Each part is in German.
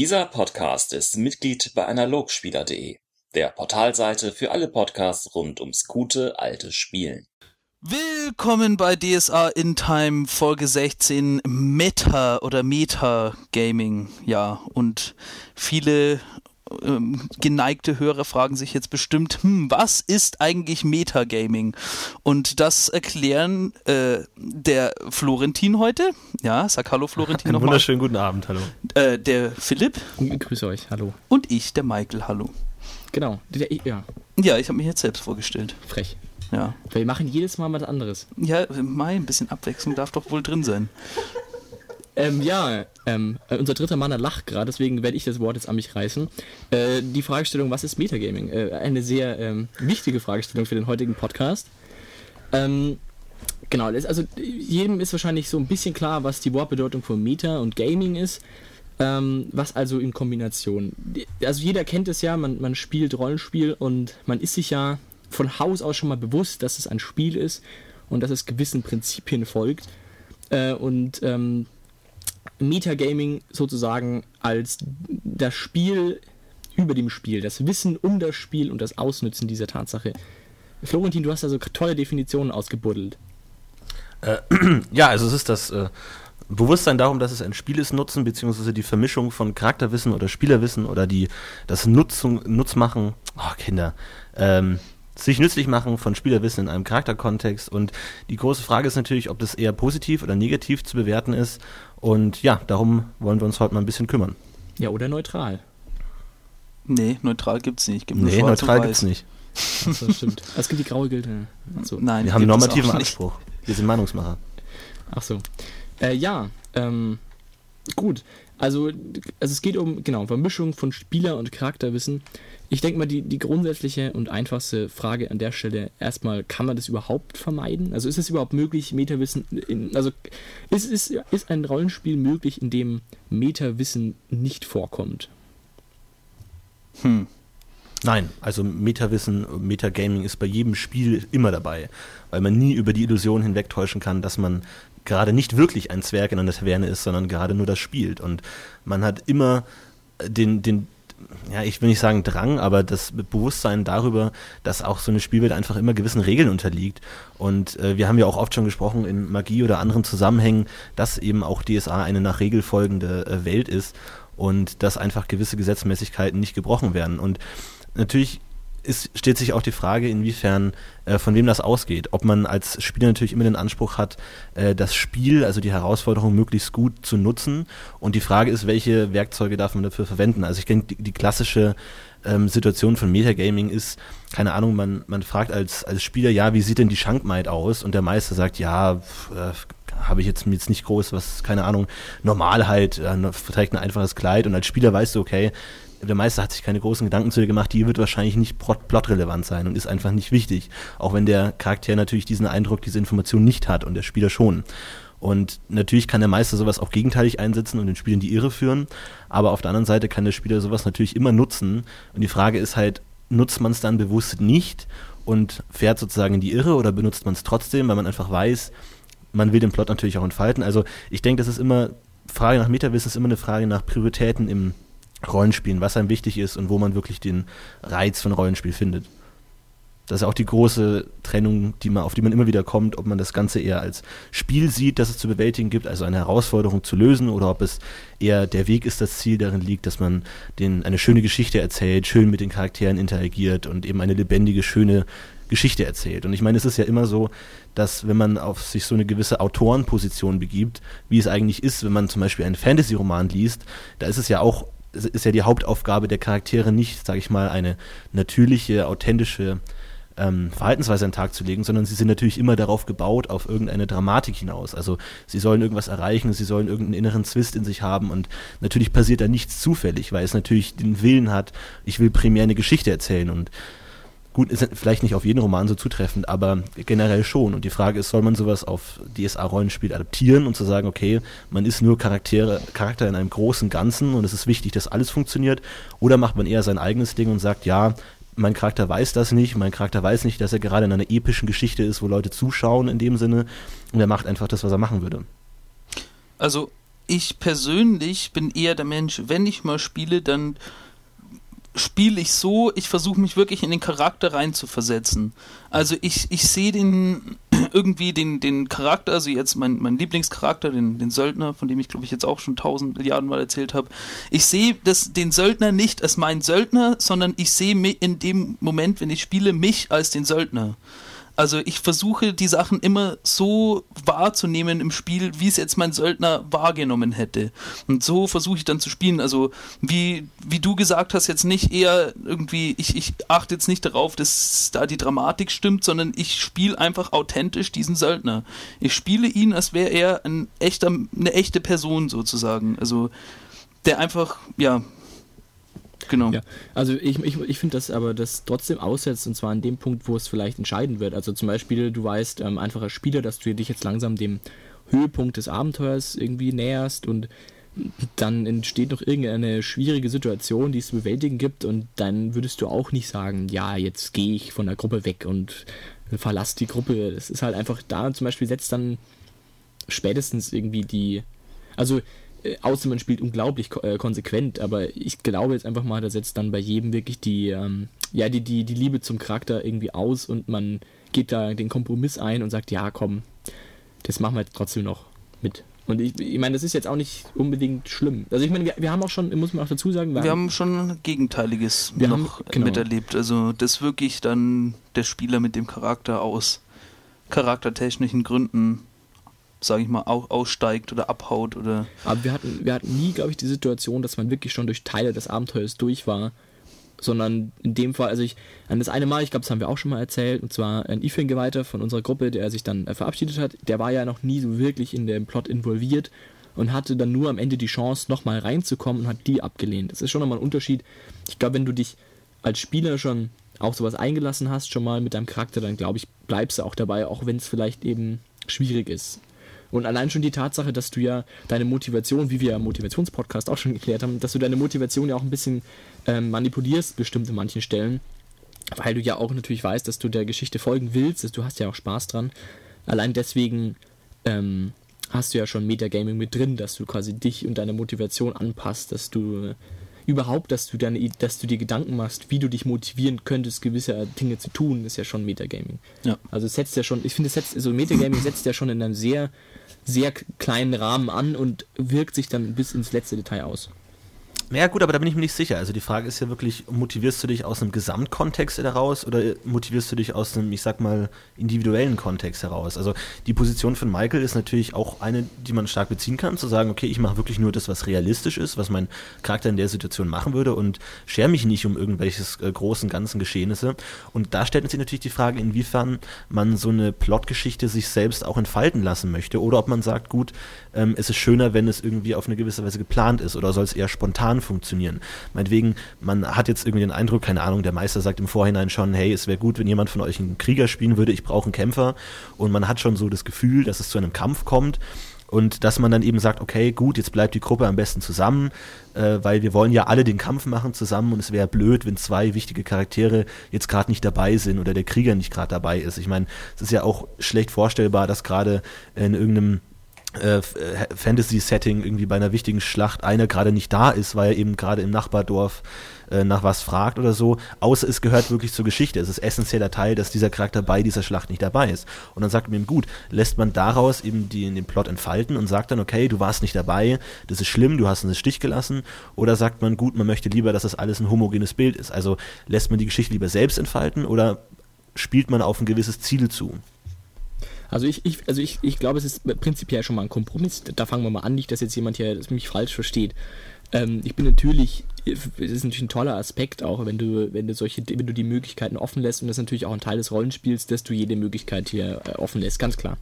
Dieser Podcast ist Mitglied bei Analogspieler.de, der Portalseite für alle Podcasts rund ums gute alte Spielen. Willkommen bei DSA in Time Folge 16 Meta oder Meta Gaming. Ja, und viele ähm, geneigte Hörer fragen sich jetzt bestimmt, hm, was ist eigentlich Metagaming? Und das erklären äh, der Florentin heute. Ja, sag Hallo Florentin Einen nochmal. wunderschönen guten Abend, hallo. Äh, der Philipp Ich grüße euch, hallo. und ich, der Michael. Hallo. Genau, der, ja, Ja, ich habe mich jetzt selbst vorgestellt. frech. Ja. Weil wir machen jedes Mal was anderes. Ja, Mai, ein bisschen Abwechslung darf doch wohl drin sein. Ähm, ja, ähm, äh, unser dritter Mann lacht gerade, deswegen werde ich das Wort jetzt an mich reißen. Äh, die Fragestellung, was ist Metagaming? Äh, eine sehr ähm, wichtige Fragestellung für den heutigen Podcast. Ähm, genau, also jedem ist wahrscheinlich so ein bisschen klar, was die Wortbedeutung von Meta und Gaming ist. Ähm, was also in Kombination. Also jeder kennt es ja, man, man spielt Rollenspiel und man ist sich ja von Haus aus schon mal bewusst, dass es ein Spiel ist und dass es gewissen Prinzipien folgt. Äh, und ähm, Metagaming sozusagen als das Spiel über dem Spiel, das Wissen um das Spiel und das Ausnützen dieser Tatsache. Florentin, du hast also tolle Definitionen ausgebuddelt. Ja, also es ist das äh, Bewusstsein darum, dass es ein Spiel ist, nutzen, beziehungsweise die Vermischung von Charakterwissen oder Spielerwissen oder die das Nutzung, Nutzmachen, oh Kinder, ähm, sich nützlich machen von Spielerwissen in einem Charakterkontext. Und die große Frage ist natürlich, ob das eher positiv oder negativ zu bewerten ist. Und ja, darum wollen wir uns heute mal ein bisschen kümmern. Ja, oder neutral. Nee, neutral gibt's nicht. Gibt Nee, neutral gibt's weiß. nicht. Achso, stimmt. Es gibt die graue Gilte. Achso. Nein, Wir haben gibt es normativen. Anspruch. Wir sind Meinungsmacher. Ach so. Äh, ja, ähm, gut. Also, also es geht um, genau, Vermischung von Spieler- und Charakterwissen. Ich denke mal, die, die grundsätzliche und einfachste Frage an der Stelle erstmal, kann man das überhaupt vermeiden? Also ist es überhaupt möglich, Metawissen, in, also ist, ist, ist ein Rollenspiel möglich, in dem Metawissen nicht vorkommt? Hm. Nein, also Metawissen, Metagaming ist bei jedem Spiel immer dabei, weil man nie über die Illusion hinwegtäuschen kann, dass man gerade nicht wirklich ein Zwerg in einer Taverne ist, sondern gerade nur das spielt. Und man hat immer den, den, ja, ich will nicht sagen Drang, aber das Bewusstsein darüber, dass auch so eine Spielwelt einfach immer gewissen Regeln unterliegt. Und äh, wir haben ja auch oft schon gesprochen in Magie oder anderen Zusammenhängen, dass eben auch DSA eine nach Regel folgende äh, Welt ist und dass einfach gewisse Gesetzmäßigkeiten nicht gebrochen werden. Und natürlich ist, steht sich auch die Frage, inwiefern äh, von wem das ausgeht. Ob man als Spieler natürlich immer den Anspruch hat, äh, das Spiel, also die Herausforderung möglichst gut zu nutzen. Und die Frage ist, welche Werkzeuge darf man dafür verwenden? Also ich denke, die, die klassische ähm, Situation von Metagaming ist, keine Ahnung, man, man fragt als, als Spieler, ja, wie sieht denn die Schankmaid aus? Und der Meister sagt, ja, äh, habe ich jetzt, jetzt nicht groß, was, keine Ahnung, normal halt, äh, trägt ein einfaches Kleid und als Spieler weißt du, okay, der Meister hat sich keine großen Gedanken zu dir gemacht, die wird wahrscheinlich nicht plot- plotrelevant sein und ist einfach nicht wichtig. Auch wenn der Charakter natürlich diesen Eindruck, diese Information nicht hat und der Spieler schon. Und natürlich kann der Meister sowas auch gegenteilig einsetzen und den Spieler in die Irre führen, aber auf der anderen Seite kann der Spieler sowas natürlich immer nutzen. Und die Frage ist halt, nutzt man es dann bewusst nicht und fährt sozusagen in die Irre oder benutzt man es trotzdem, weil man einfach weiß, man will den Plot natürlich auch entfalten. Also ich denke, das ist immer, Frage nach Metawissen ist immer eine Frage nach Prioritäten im Rollenspielen, was einem wichtig ist und wo man wirklich den Reiz von Rollenspiel findet. Das ist auch die große Trennung, die man, auf die man immer wieder kommt, ob man das Ganze eher als Spiel sieht, das es zu bewältigen gibt, also eine Herausforderung zu lösen, oder ob es eher der Weg ist, das Ziel darin liegt, dass man den, eine schöne Geschichte erzählt, schön mit den Charakteren interagiert und eben eine lebendige, schöne Geschichte erzählt. Und ich meine, es ist ja immer so, dass wenn man auf sich so eine gewisse Autorenposition begibt, wie es eigentlich ist, wenn man zum Beispiel einen Fantasy-Roman liest, da ist es ja auch, ist ja die Hauptaufgabe der Charaktere nicht, sage ich mal, eine natürliche, authentische ähm, Verhaltensweise an den Tag zu legen, sondern sie sind natürlich immer darauf gebaut, auf irgendeine Dramatik hinaus. Also sie sollen irgendwas erreichen, sie sollen irgendeinen inneren Zwist in sich haben und natürlich passiert da nichts zufällig, weil es natürlich den Willen hat, ich will primär eine Geschichte erzählen und gut, ist vielleicht nicht auf jeden Roman so zutreffend, aber generell schon. Und die Frage ist, soll man sowas auf DSA-Rollenspiel adaptieren und zu sagen, okay, man ist nur Charaktere, Charakter in einem großen Ganzen und es ist wichtig, dass alles funktioniert, oder macht man eher sein eigenes Ding und sagt, ja, mein Charakter weiß das nicht, mein Charakter weiß nicht, dass er gerade in einer epischen Geschichte ist, wo Leute zuschauen in dem Sinne und er macht einfach das, was er machen würde. Also ich persönlich bin eher der Mensch, wenn ich mal spiele, dann spiele ich so, ich versuche mich wirklich in den Charakter reinzuversetzen. Also ich, ich sehe den irgendwie den, den Charakter, also jetzt mein, mein Lieblingscharakter, den, den Söldner, von dem ich glaube ich jetzt auch schon tausend Milliarden Mal erzählt habe. Ich sehe den Söldner nicht als meinen Söldner, sondern ich sehe in dem Moment, wenn ich spiele, mich als den Söldner. Also ich versuche die Sachen immer so wahrzunehmen im Spiel, wie es jetzt mein Söldner wahrgenommen hätte. Und so versuche ich dann zu spielen. Also wie, wie du gesagt hast, jetzt nicht eher irgendwie, ich, ich achte jetzt nicht darauf, dass da die Dramatik stimmt, sondern ich spiele einfach authentisch diesen Söldner. Ich spiele ihn, als wäre er ein echter, eine echte Person sozusagen. Also der einfach, ja, Genau. Ja, also ich, ich, ich finde das aber das trotzdem aussetzt und zwar an dem Punkt, wo es vielleicht entscheiden wird. Also zum Beispiel, du weißt ähm, einfach Spieler, dass du dich jetzt langsam dem Höhepunkt des Abenteuers irgendwie näherst und dann entsteht noch irgendeine schwierige Situation, die es zu bewältigen gibt und dann würdest du auch nicht sagen, ja, jetzt gehe ich von der Gruppe weg und verlass die Gruppe. Es ist halt einfach da, zum Beispiel setzt dann spätestens irgendwie die, also äh, außer man spielt unglaublich äh, konsequent, aber ich glaube jetzt einfach mal, da setzt dann bei jedem wirklich die, ähm, ja, die, die, die Liebe zum Charakter irgendwie aus und man geht da den Kompromiss ein und sagt, ja, komm, das machen wir jetzt trotzdem noch mit. Und ich, ich meine, das ist jetzt auch nicht unbedingt schlimm. Also ich meine, wir, wir haben auch schon, muss man auch dazu sagen, wir, wir haben, haben schon Gegenteiliges wir noch haben, genau. miterlebt. Also das wirklich dann der Spieler mit dem Charakter aus charaktertechnischen Gründen sage ich mal, auch aussteigt oder abhaut oder. Aber wir hatten, wir hatten nie, glaube ich, die Situation, dass man wirklich schon durch Teile des Abenteuers durch war. Sondern in dem Fall, also ich, an das eine Mal, ich glaube, das haben wir auch schon mal erzählt, und zwar ein Ifing-Geweihter von unserer Gruppe, der sich dann äh, verabschiedet hat, der war ja noch nie so wirklich in den Plot involviert und hatte dann nur am Ende die Chance, nochmal reinzukommen und hat die abgelehnt. Das ist schon nochmal ein Unterschied. Ich glaube, wenn du dich als Spieler schon auch sowas eingelassen hast, schon mal mit deinem Charakter, dann glaube ich, bleibst du auch dabei, auch wenn es vielleicht eben schwierig ist. Und allein schon die Tatsache, dass du ja deine Motivation, wie wir im Motivationspodcast auch schon geklärt haben, dass du deine Motivation ja auch ein bisschen ähm, manipulierst, bestimmt in manchen Stellen, weil du ja auch natürlich weißt, dass du der Geschichte folgen willst, dass du hast ja auch Spaß dran. Allein deswegen ähm, hast du ja schon Metagaming mit drin, dass du quasi dich und deine Motivation anpasst, dass du überhaupt, dass du deine, dass du dir Gedanken machst, wie du dich motivieren könntest, gewisse Dinge zu tun, ist ja schon Metagaming. Ja. Also setzt ja schon, ich finde, setzt, also Metagaming setzt ja schon in einem sehr, sehr kleinen Rahmen an und wirkt sich dann bis ins letzte Detail aus. Ja gut, aber da bin ich mir nicht sicher. Also die Frage ist ja wirklich, motivierst du dich aus einem Gesamtkontext heraus oder motivierst du dich aus einem, ich sag mal, individuellen Kontext heraus? Also die Position von Michael ist natürlich auch eine, die man stark beziehen kann, zu sagen, okay, ich mache wirklich nur das, was realistisch ist, was mein Charakter in der Situation machen würde und schere mich nicht um irgendwelches äh, großen, ganzen Geschehnisse. Und da stellt sich natürlich die Frage, inwiefern man so eine Plotgeschichte sich selbst auch entfalten lassen möchte oder ob man sagt, gut, ähm, es ist schöner, wenn es irgendwie auf eine gewisse Weise geplant ist oder soll es eher spontan funktionieren. Meinetwegen, man hat jetzt irgendwie den Eindruck, keine Ahnung, der Meister sagt im Vorhinein schon, hey, es wäre gut, wenn jemand von euch einen Krieger spielen würde, ich brauche einen Kämpfer und man hat schon so das Gefühl, dass es zu einem Kampf kommt und dass man dann eben sagt, okay, gut, jetzt bleibt die Gruppe am besten zusammen, äh, weil wir wollen ja alle den Kampf machen zusammen und es wäre blöd, wenn zwei wichtige Charaktere jetzt gerade nicht dabei sind oder der Krieger nicht gerade dabei ist. Ich meine, es ist ja auch schlecht vorstellbar, dass gerade in irgendeinem äh, äh, Fantasy-Setting irgendwie bei einer wichtigen Schlacht einer gerade nicht da ist, weil er eben gerade im Nachbardorf äh, nach was fragt oder so, außer es gehört wirklich zur Geschichte. Es ist essentieller Teil, dass dieser Charakter bei dieser Schlacht nicht dabei ist. Und dann sagt man ihm, gut, lässt man daraus eben die, den Plot entfalten und sagt dann, okay, du warst nicht dabei, das ist schlimm, du hast uns Stich gelassen. Oder sagt man, gut, man möchte lieber, dass das alles ein homogenes Bild ist. Also lässt man die Geschichte lieber selbst entfalten oder spielt man auf ein gewisses Ziel zu? Also ich, ich, also ich, ich glaube, es ist prinzipiell schon mal ein Kompromiss. Da fangen wir mal an, nicht, dass jetzt jemand hier mich falsch versteht. Ähm, ich bin natürlich, es ist natürlich ein toller Aspekt auch, wenn du, wenn du solche, wenn du die Möglichkeiten offen lässt und das ist natürlich auch ein Teil des Rollenspiels, dass du jede Möglichkeit hier äh, offen lässt, ganz klar.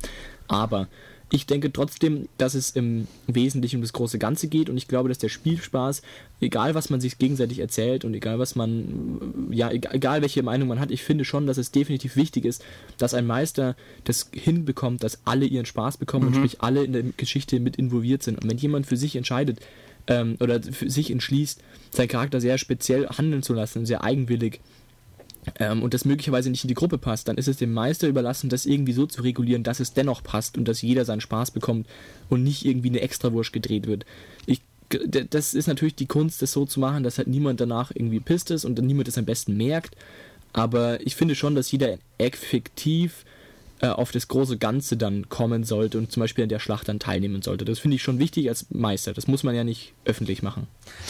Aber ich denke trotzdem, dass es im Wesentlichen um das große Ganze geht und ich glaube, dass der Spielspaß, egal was man sich gegenseitig erzählt und egal was man, ja, egal welche Meinung man hat, ich finde schon, dass es definitiv wichtig ist, dass ein Meister das hinbekommt, dass alle ihren Spaß bekommen mhm. und sprich alle in der Geschichte mit involviert sind. Und wenn jemand für sich entscheidet ähm, oder für sich entschließt, seinen Charakter sehr speziell handeln zu lassen, sehr eigenwillig, ähm, und das möglicherweise nicht in die Gruppe passt, dann ist es dem Meister überlassen, das irgendwie so zu regulieren, dass es dennoch passt und dass jeder seinen Spaß bekommt und nicht irgendwie eine Extrawurst gedreht wird. Ich, das ist natürlich die Kunst, das so zu machen, dass halt niemand danach irgendwie pisst ist und dann niemand es am besten merkt. Aber ich finde schon, dass jeder effektiv äh, auf das große Ganze dann kommen sollte und zum Beispiel an der Schlacht dann teilnehmen sollte. Das finde ich schon wichtig als Meister. Das muss man ja nicht öffentlich machen.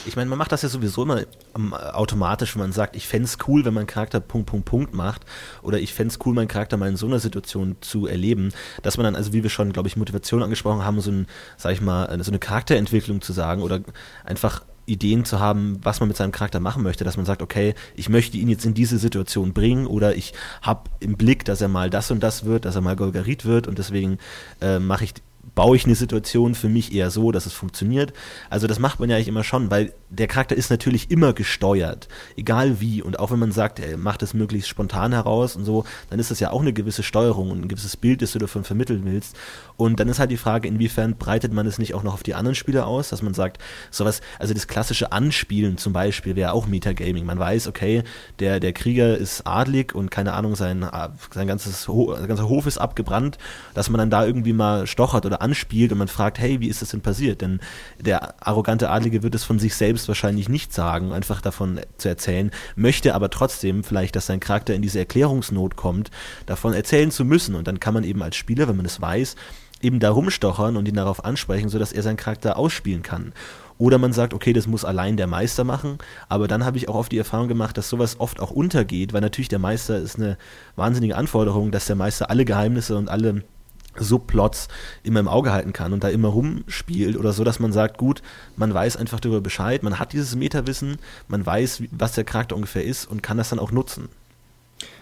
Ich meine, man macht das ja sowieso immer ähm, automatisch, wenn man sagt, ich fände es cool, wenn mein Charakter Punkt, Punkt, Punkt macht oder ich fände es cool, meinen Charakter mal in so einer Situation zu erleben, dass man dann, also wie wir schon, glaube ich, Motivation angesprochen haben, so ein, sag ich mal, so eine Charakterentwicklung zu sagen oder einfach Ideen zu haben, was man mit seinem Charakter machen möchte, dass man sagt, okay, ich möchte ihn jetzt in diese Situation bringen oder ich habe im Blick, dass er mal das und das wird, dass er mal Golgarit wird und deswegen äh, mache ich baue ich eine Situation für mich eher so, dass es funktioniert. Also das macht man ja eigentlich immer schon, weil der Charakter ist natürlich immer gesteuert, egal wie. Und auch wenn man sagt, er macht es möglichst spontan heraus und so, dann ist das ja auch eine gewisse Steuerung und ein gewisses Bild, das du davon vermitteln willst. Und dann ist halt die Frage, inwiefern breitet man es nicht auch noch auf die anderen Spieler aus, dass man sagt, sowas, also das klassische Anspielen zum Beispiel wäre auch Metagaming. Man weiß, okay, der, der Krieger ist adlig und keine Ahnung, sein, sein ganzes Ho ganzer Hof ist abgebrannt, dass man dann da irgendwie mal stochert oder anspielt und man fragt, hey, wie ist das denn passiert? Denn der arrogante Adlige wird es von sich selbst wahrscheinlich nicht sagen, einfach davon zu erzählen, möchte aber trotzdem vielleicht, dass sein Charakter in diese Erklärungsnot kommt, davon erzählen zu müssen. Und dann kann man eben als Spieler, wenn man es weiß, eben da rumstochern und ihn darauf ansprechen, sodass er seinen Charakter ausspielen kann. Oder man sagt, okay, das muss allein der Meister machen. Aber dann habe ich auch oft die Erfahrung gemacht, dass sowas oft auch untergeht, weil natürlich der Meister ist eine wahnsinnige Anforderung, dass der Meister alle Geheimnisse und alle Subplots immer im Auge halten kann und da immer rumspielt oder so, dass man sagt, gut, man weiß einfach darüber Bescheid, man hat dieses Metawissen, man weiß, was der Charakter ungefähr ist und kann das dann auch nutzen.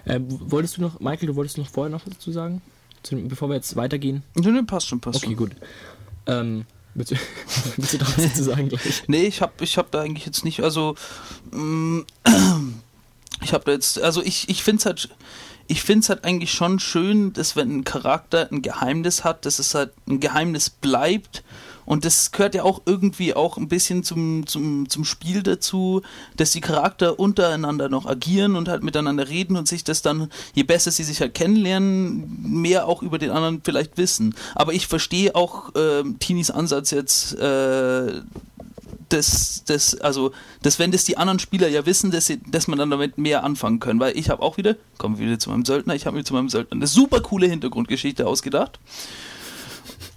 Äh, wolltest du noch, Michael, du wolltest noch vorher noch was dazu sagen? Zu, bevor wir jetzt weitergehen? Nee, nee, passt schon, passt okay, schon. Okay, gut. Ähm, willst, du, willst du da was dazu sagen gleich? Nee, ich habe ich hab da eigentlich jetzt nicht, also mm, ich habe da jetzt, also ich, ich finde es halt ich finde es halt eigentlich schon schön, dass wenn ein Charakter ein Geheimnis hat, dass es halt ein Geheimnis bleibt. Und das gehört ja auch irgendwie auch ein bisschen zum, zum, zum Spiel dazu, dass die Charakter untereinander noch agieren und halt miteinander reden und sich das dann, je besser sie sich halt kennenlernen, mehr auch über den anderen vielleicht wissen. Aber ich verstehe auch äh, Tinis Ansatz jetzt, äh, das, das, also, dass wenn das die anderen Spieler ja wissen, dass, sie, dass man dann damit mehr anfangen können. Weil ich habe auch wieder, kommen wir wieder zu meinem Söldner, ich habe mir zu meinem Söldner eine super coole Hintergrundgeschichte ausgedacht.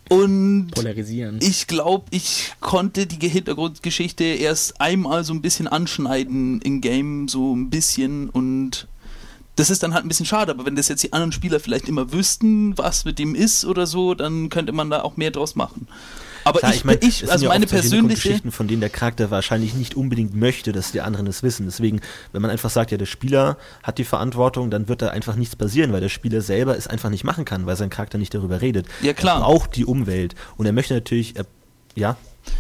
Und Polarisieren. ich glaube, ich konnte die Hintergrundgeschichte erst einmal so ein bisschen anschneiden in Game, so ein bisschen und das ist dann halt ein bisschen schade, aber wenn das jetzt die anderen Spieler vielleicht immer wüssten, was mit dem ist oder so, dann könnte man da auch mehr draus machen. Aber Klar, ich, ich, mein, ich also ja meine persönliche Geschichten, von denen der Charakter wahrscheinlich nicht unbedingt möchte, dass die anderen es wissen. Deswegen, wenn man einfach sagt, ja, der Spieler hat die Verantwortung, dann wird da einfach nichts passieren, weil der Spieler selber es einfach nicht machen kann, weil sein Charakter nicht darüber redet. Ja klar. Er braucht die Umwelt und er möchte natürlich, er, ja.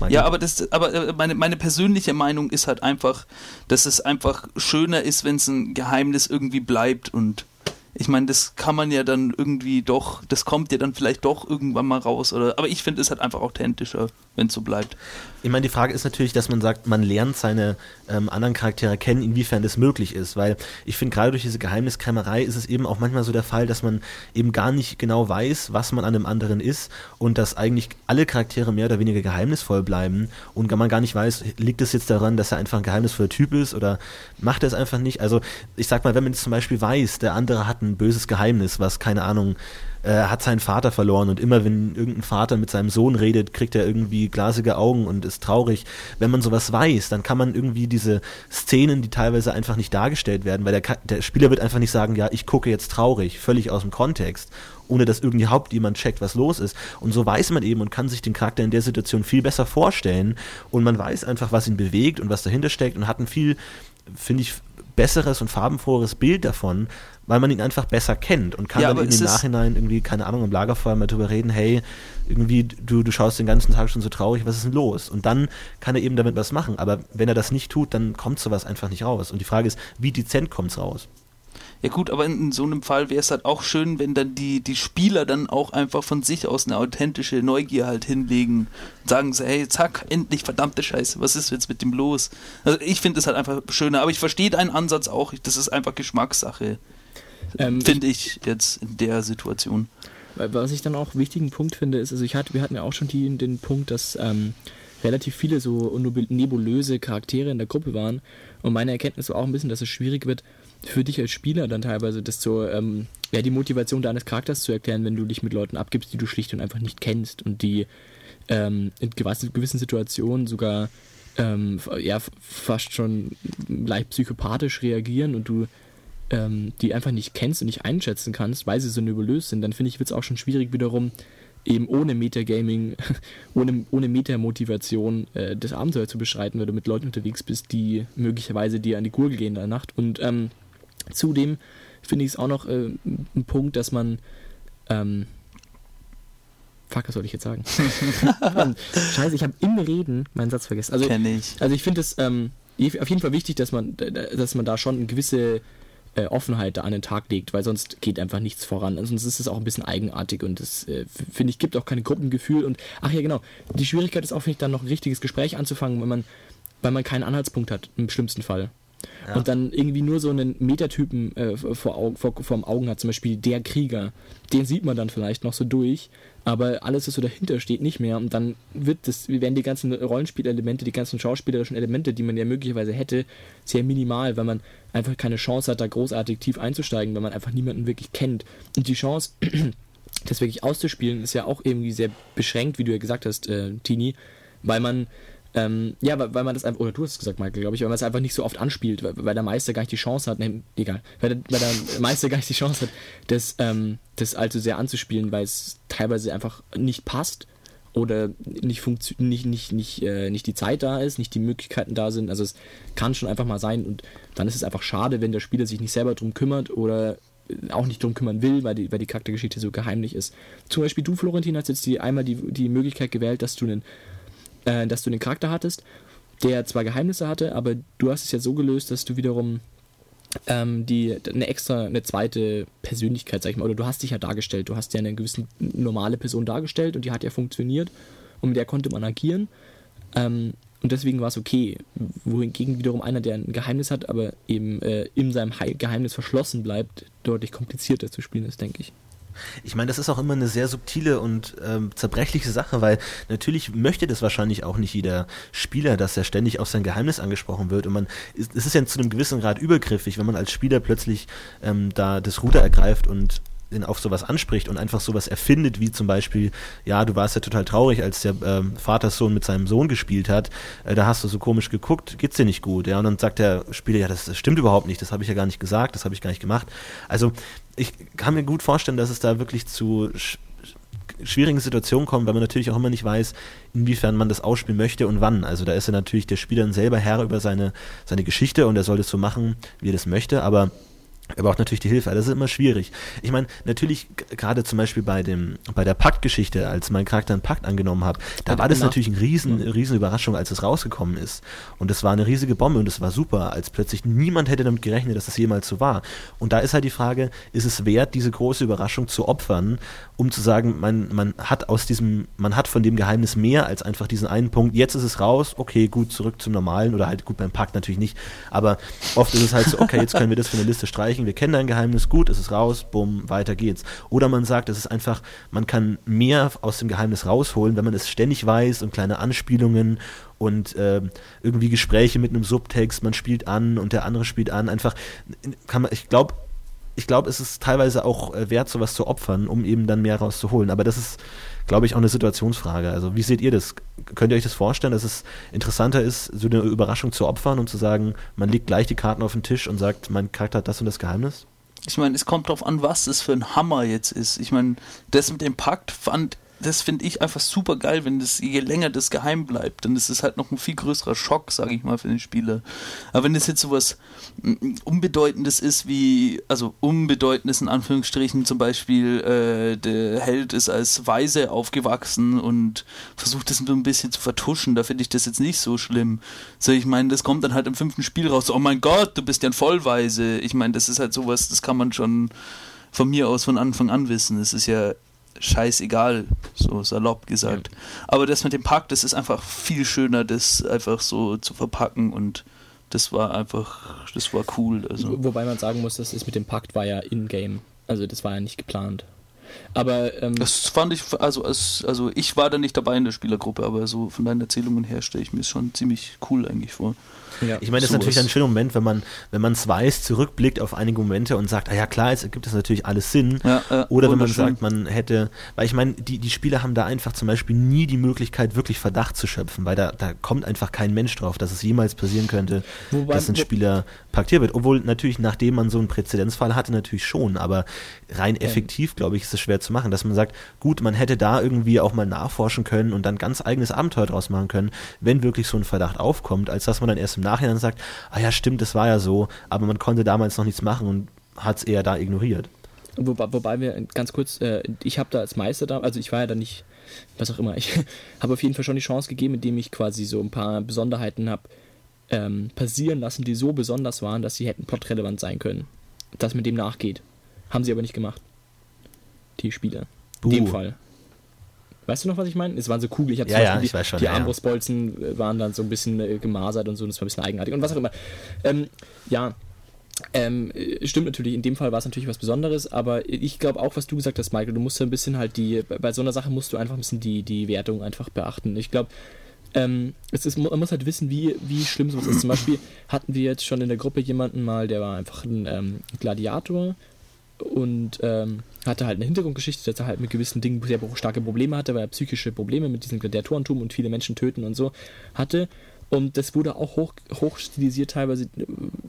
Ja, aber das, aber äh, meine, meine persönliche Meinung ist halt einfach, dass es einfach schöner ist, wenn es ein Geheimnis irgendwie bleibt und ich meine, das kann man ja dann irgendwie doch, das kommt ja dann vielleicht doch irgendwann mal raus. Oder, aber ich finde es halt einfach authentischer, wenn es so bleibt. Ich meine, die Frage ist natürlich, dass man sagt, man lernt seine ähm, anderen Charaktere kennen, inwiefern das möglich ist. Weil ich finde, gerade durch diese Geheimniskrämerei ist es eben auch manchmal so der Fall, dass man eben gar nicht genau weiß, was man an einem anderen ist und dass eigentlich alle Charaktere mehr oder weniger geheimnisvoll bleiben und man gar nicht weiß, liegt es jetzt daran, dass er einfach ein geheimnisvoller Typ ist oder macht er es einfach nicht. Also ich sag mal, wenn man jetzt zum Beispiel weiß, der andere hat ein böses Geheimnis, was keine Ahnung, äh, hat seinen Vater verloren und immer wenn irgendein Vater mit seinem Sohn redet, kriegt er irgendwie glasige Augen und ist traurig. Wenn man sowas weiß, dann kann man irgendwie diese Szenen, die teilweise einfach nicht dargestellt werden, weil der, der Spieler wird einfach nicht sagen, ja, ich gucke jetzt traurig, völlig aus dem Kontext ohne dass irgendwie jemand checkt, was los ist. Und so weiß man eben und kann sich den Charakter in der Situation viel besser vorstellen und man weiß einfach, was ihn bewegt und was dahinter steckt und hat ein viel, finde ich, besseres und farbenfroheres Bild davon, weil man ihn einfach besser kennt und kann ja, dann in dem Nachhinein irgendwie, keine Ahnung, im Lagerfeuer mal drüber reden, hey, irgendwie, du, du schaust den ganzen Tag schon so traurig, was ist denn los? Und dann kann er eben damit was machen. Aber wenn er das nicht tut, dann kommt sowas einfach nicht raus. Und die Frage ist, wie dezent kommt es raus? Ja gut, aber in, so einem Fall wäre es halt auch schön, wenn dann die, die Spieler dann auch einfach von sich aus eine authentische Neugier halt hinlegen und sagen so, hey, zack, endlich, verdammte Scheiße, was ist jetzt mit dem los? Also ich finde es halt einfach schöner, aber ich verstehe deinen Ansatz auch, das ist einfach Geschmackssache, ähm, finde ich jetzt in der Situation. Was ich dann auch wichtigen Punkt finde, ist, also ich hatte, wir hatten ja auch schon die, den Punkt, dass ähm, relativ viele so nebulöse Charaktere in der Gruppe waren und meine Erkenntnis war auch ein bisschen, dass es schwierig wird, für dich als Spieler dann teilweise das so, ähm, ja, die Motivation deines Charakters zu erklären, wenn du dich mit Leuten abgibst, die du schlicht und einfach nicht kennst und die ähm, in gewissen Situationen sogar ähm, ja, fast schon leicht psychopathisch reagieren und du ähm, die einfach nicht kennst und nicht einschätzen kannst, weil sie so nebulös sind, dann finde ich, wird es auch schon schwierig wiederum, eben ohne Metagaming, ohne, ohne Meta-Motivation äh, das Abenteuer zu beschreiten, weil du mit Leuten unterwegs bist, die möglicherweise dir an die Gurgel gehen in der Nacht. Und ähm, zudem finde ich es auch noch äh, ein Punkt, dass man ähm, Fuck, was soll ich jetzt sagen? Scheiße, ich habe im Reden meinen Satz vergessen. Also, Kenn ich. Also ich finde es ähm, auf jeden Fall wichtig, dass man, dass man da schon eine gewisse äh, Offenheit da an den Tag legt, weil sonst geht einfach nichts voran. Also sonst ist es auch ein bisschen eigenartig und das, äh, finde ich, gibt auch kein Gruppengefühl. Und ach ja, genau. Die Schwierigkeit ist auch, finde ich, dann noch ein richtiges Gespräch anzufangen, wenn man, weil man keinen Anhaltspunkt hat, im schlimmsten Fall. Ja. Und dann irgendwie nur so einen Metatypen äh, vor, vor, vor dem Augen hat, zum Beispiel der Krieger. Den sieht man dann vielleicht noch so durch, aber alles, was so dahinter steht, nicht mehr. Und dann wird das, werden die ganzen Rollenspielelemente, die ganzen schauspielerischen Elemente, die man ja möglicherweise hätte, sehr minimal, weil man einfach keine Chance hat, da großartig tief einzusteigen, weil man einfach niemanden wirklich kennt. Und die Chance, das wirklich auszuspielen, ist ja auch irgendwie sehr beschränkt, wie du ja gesagt hast, äh, Tini, weil man ähm, ja, weil, weil, man das einfach, oder du hast es gesagt, Michael, glaube ich, weil man es einfach nicht so oft anspielt, weil, weil, der Meister gar nicht die Chance hat, ne, egal, weil der, weil der Meister gar nicht die Chance hat, das, ähm, das allzu sehr anzuspielen, weil es teilweise einfach nicht passt oder nicht, nicht, nicht, nicht, äh, nicht die Zeit da ist, nicht die Möglichkeiten da sind. Also es kann schon einfach mal sein und dann ist es einfach schade, wenn der Spieler sich nicht selber drum kümmert oder auch nicht drum kümmern will, weil die, weil die Charaktergeschichte so geheimlich ist. Zum Beispiel du, Florentin, hast jetzt die, einmal die, die Möglichkeit gewählt, dass du einen äh, dass du einen Charakter hattest, der zwar Geheimnisse hatte, aber du hast es ja so gelöst, dass du wiederum ähm, die eine extra, eine zweite Persönlichkeit, sag ich mal, oder du hast dich ja dargestellt, du hast ja eine gewisse normale Person dargestellt und die hat ja funktioniert und mit der konnte man agieren. Ähm, und deswegen war es okay. Wohingegen wiederum einer, der ein Geheimnis hat, aber eben äh, in seinem Geheimnis verschlossen bleibt, deutlich komplizierter zu spielen ist, denke ich. Ich meine, das ist auch immer eine sehr subtile und ähm, zerbrechliche Sache, weil natürlich möchte das wahrscheinlich auch nicht jeder Spieler, dass er ständig auf sein Geheimnis angesprochen wird. Und man, es ist ja zu einem gewissen Grad übergriffig, wenn man als Spieler plötzlich ähm, da das Ruder ergreift und ihn auf sowas anspricht und einfach sowas erfindet, wie zum Beispiel, ja, du warst ja total traurig, als der ähm, Vatersohn mit seinem Sohn gespielt hat, äh, da hast du so komisch geguckt, geht's dir nicht gut, ja, und dann sagt der Spieler, ja, das, das stimmt überhaupt nicht, das habe ich ja gar nicht gesagt, das habe ich gar nicht gemacht. Also ich kann mir gut vorstellen, dass es da wirklich zu sch schwierigen Situationen kommt, weil man natürlich auch immer nicht weiß, inwiefern man das ausspielen möchte und wann. Also da ist ja natürlich der Spieler selber Herr über seine, seine Geschichte und er soll das so machen, wie er das möchte, aber er braucht natürlich die Hilfe, das ist immer schwierig. Ich meine, natürlich gerade zum Beispiel bei dem bei der Paktgeschichte, als mein Charakter einen Pakt angenommen hat, da war das natürlich eine riesen, riesen Überraschung, als es rausgekommen ist. Und das war eine riesige Bombe und das war super, als plötzlich niemand hätte damit gerechnet, dass das jemals so war. Und da ist halt die Frage, ist es wert, diese große Überraschung zu opfern, um zu sagen, man, man hat aus diesem, man hat von dem Geheimnis mehr als einfach diesen einen Punkt, jetzt ist es raus, okay, gut, zurück zum Normalen oder halt gut beim Pakt natürlich nicht. Aber oft ist es halt so, okay, jetzt können wir das von der Liste streichen sprechen, wir kennen dein Geheimnis, gut, es ist raus, bumm, weiter geht's. Oder man sagt, es ist einfach, man kann mehr aus dem Geheimnis rausholen, wenn man es ständig weiß und kleine Anspielungen und äh, irgendwie Gespräche mit einem Subtext, man spielt an und der andere spielt an. Einfach kann man, ich glaube, ich glaube, es ist teilweise auch äh, wert, sowas zu opfern, um eben dann mehr rauszuholen. Aber das ist, glaube ich, auch eine Situationsfrage. Also wie seht ihr das? Könnt ihr euch das vorstellen, dass es interessanter ist, so eine Überraschung zu opfern und zu sagen, man legt gleich die Karten auf den Tisch und sagt, mein Charakter hat das und das Geheimnis? Ich meine, es kommt darauf an, was es für ein Hammer jetzt ist. Ich meine, das mit dem Pakt fand das finde ich einfach super geil, wenn das, je länger das geheim bleibt, dann ist es halt noch ein viel größerer Schock, sage ich mal, für den Spieler. Aber wenn das jetzt sowas mm, Unbedeutendes ist, wie, also Unbedeutendes in Anführungsstrichen, zum Beispiel, äh, der Held ist als Weise aufgewachsen und versucht das so ein bisschen zu vertuschen, da finde ich das jetzt nicht so schlimm. So, ich meine, das kommt dann halt im fünften Spiel raus, oh mein Gott, du bist ja ein Vollweise. Ich meine, das ist halt sowas, das kann man schon von mir aus von Anfang an wissen. Es ist ja scheißegal, so salopp gesagt. Ja. Aber das mit dem Pack, das ist einfach viel schöner, das einfach so zu verpacken und das war einfach, das war cool. Also. Wobei man sagen muss, das ist mit dem Pakt war ja in-game. Also das war ja nicht geplant. Aber ähm, das fand ich, also, also ich war da nicht dabei in der Spielergruppe, aber so von deinen Erzählungen her stelle ich mir es schon ziemlich cool eigentlich vor. Ja, ich meine, das ist natürlich ein schöner Moment, wenn man, wenn man es weiß, zurückblickt auf einige Momente und sagt, ah ja klar, jetzt ergibt das natürlich alles Sinn. Ja, äh, Oder wenn man sagt, man hätte, weil ich meine, die, die Spieler haben da einfach zum Beispiel nie die Möglichkeit, wirklich Verdacht zu schöpfen, weil da, da kommt einfach kein Mensch drauf, dass es jemals passieren könnte, Wobei, dass ein Spieler paktiert wird. Obwohl natürlich, nachdem man so einen Präzedenzfall hatte, natürlich schon, aber rein effektiv, glaube ich, ist es schwer zu machen, dass man sagt, gut, man hätte da irgendwie auch mal nachforschen können und dann ganz eigenes Abenteuer draus machen können, wenn wirklich so ein Verdacht aufkommt, als dass man dann erst im Nachhinein sagt, ah ja, stimmt, das war ja so, aber man konnte damals noch nichts machen und hat es eher da ignoriert. Wobei, wobei wir ganz kurz, äh, ich habe da als Meister da, also ich war ja da nicht, was auch immer, ich habe auf jeden Fall schon die Chance gegeben, indem ich quasi so ein paar Besonderheiten habe ähm, passieren lassen, die so besonders waren, dass sie hätten plotrelevant sein können. Dass man dem nachgeht. Haben sie aber nicht gemacht. Die Spieler. In dem Fall. Weißt du noch, was ich meine? Es waren so Kugel. Ich hatte ja, ja, die, ich schon, die ja, Armbrustbolzen äh, waren dann so ein bisschen äh, gemasert und so, das war ein bisschen eigenartig und was auch immer. Ähm, ja, ähm, stimmt natürlich, in dem Fall war es natürlich was Besonderes, aber ich glaube auch, was du gesagt hast, Michael, du musst ein bisschen halt die, bei so einer Sache musst du einfach ein bisschen die, die Wertung einfach beachten. Ich glaube, ähm, es ist, man muss halt wissen, wie, wie schlimm sowas ist. Zum Beispiel hatten wir jetzt schon in der Gruppe jemanden mal, der war einfach ein ähm, Gladiator und ähm, hatte halt eine Hintergrundgeschichte, dass er halt mit gewissen Dingen sehr starke Probleme hatte, weil er psychische Probleme mit diesem Gladiatorentum und viele Menschen töten und so hatte. Und das wurde auch hoch, hoch teilweise.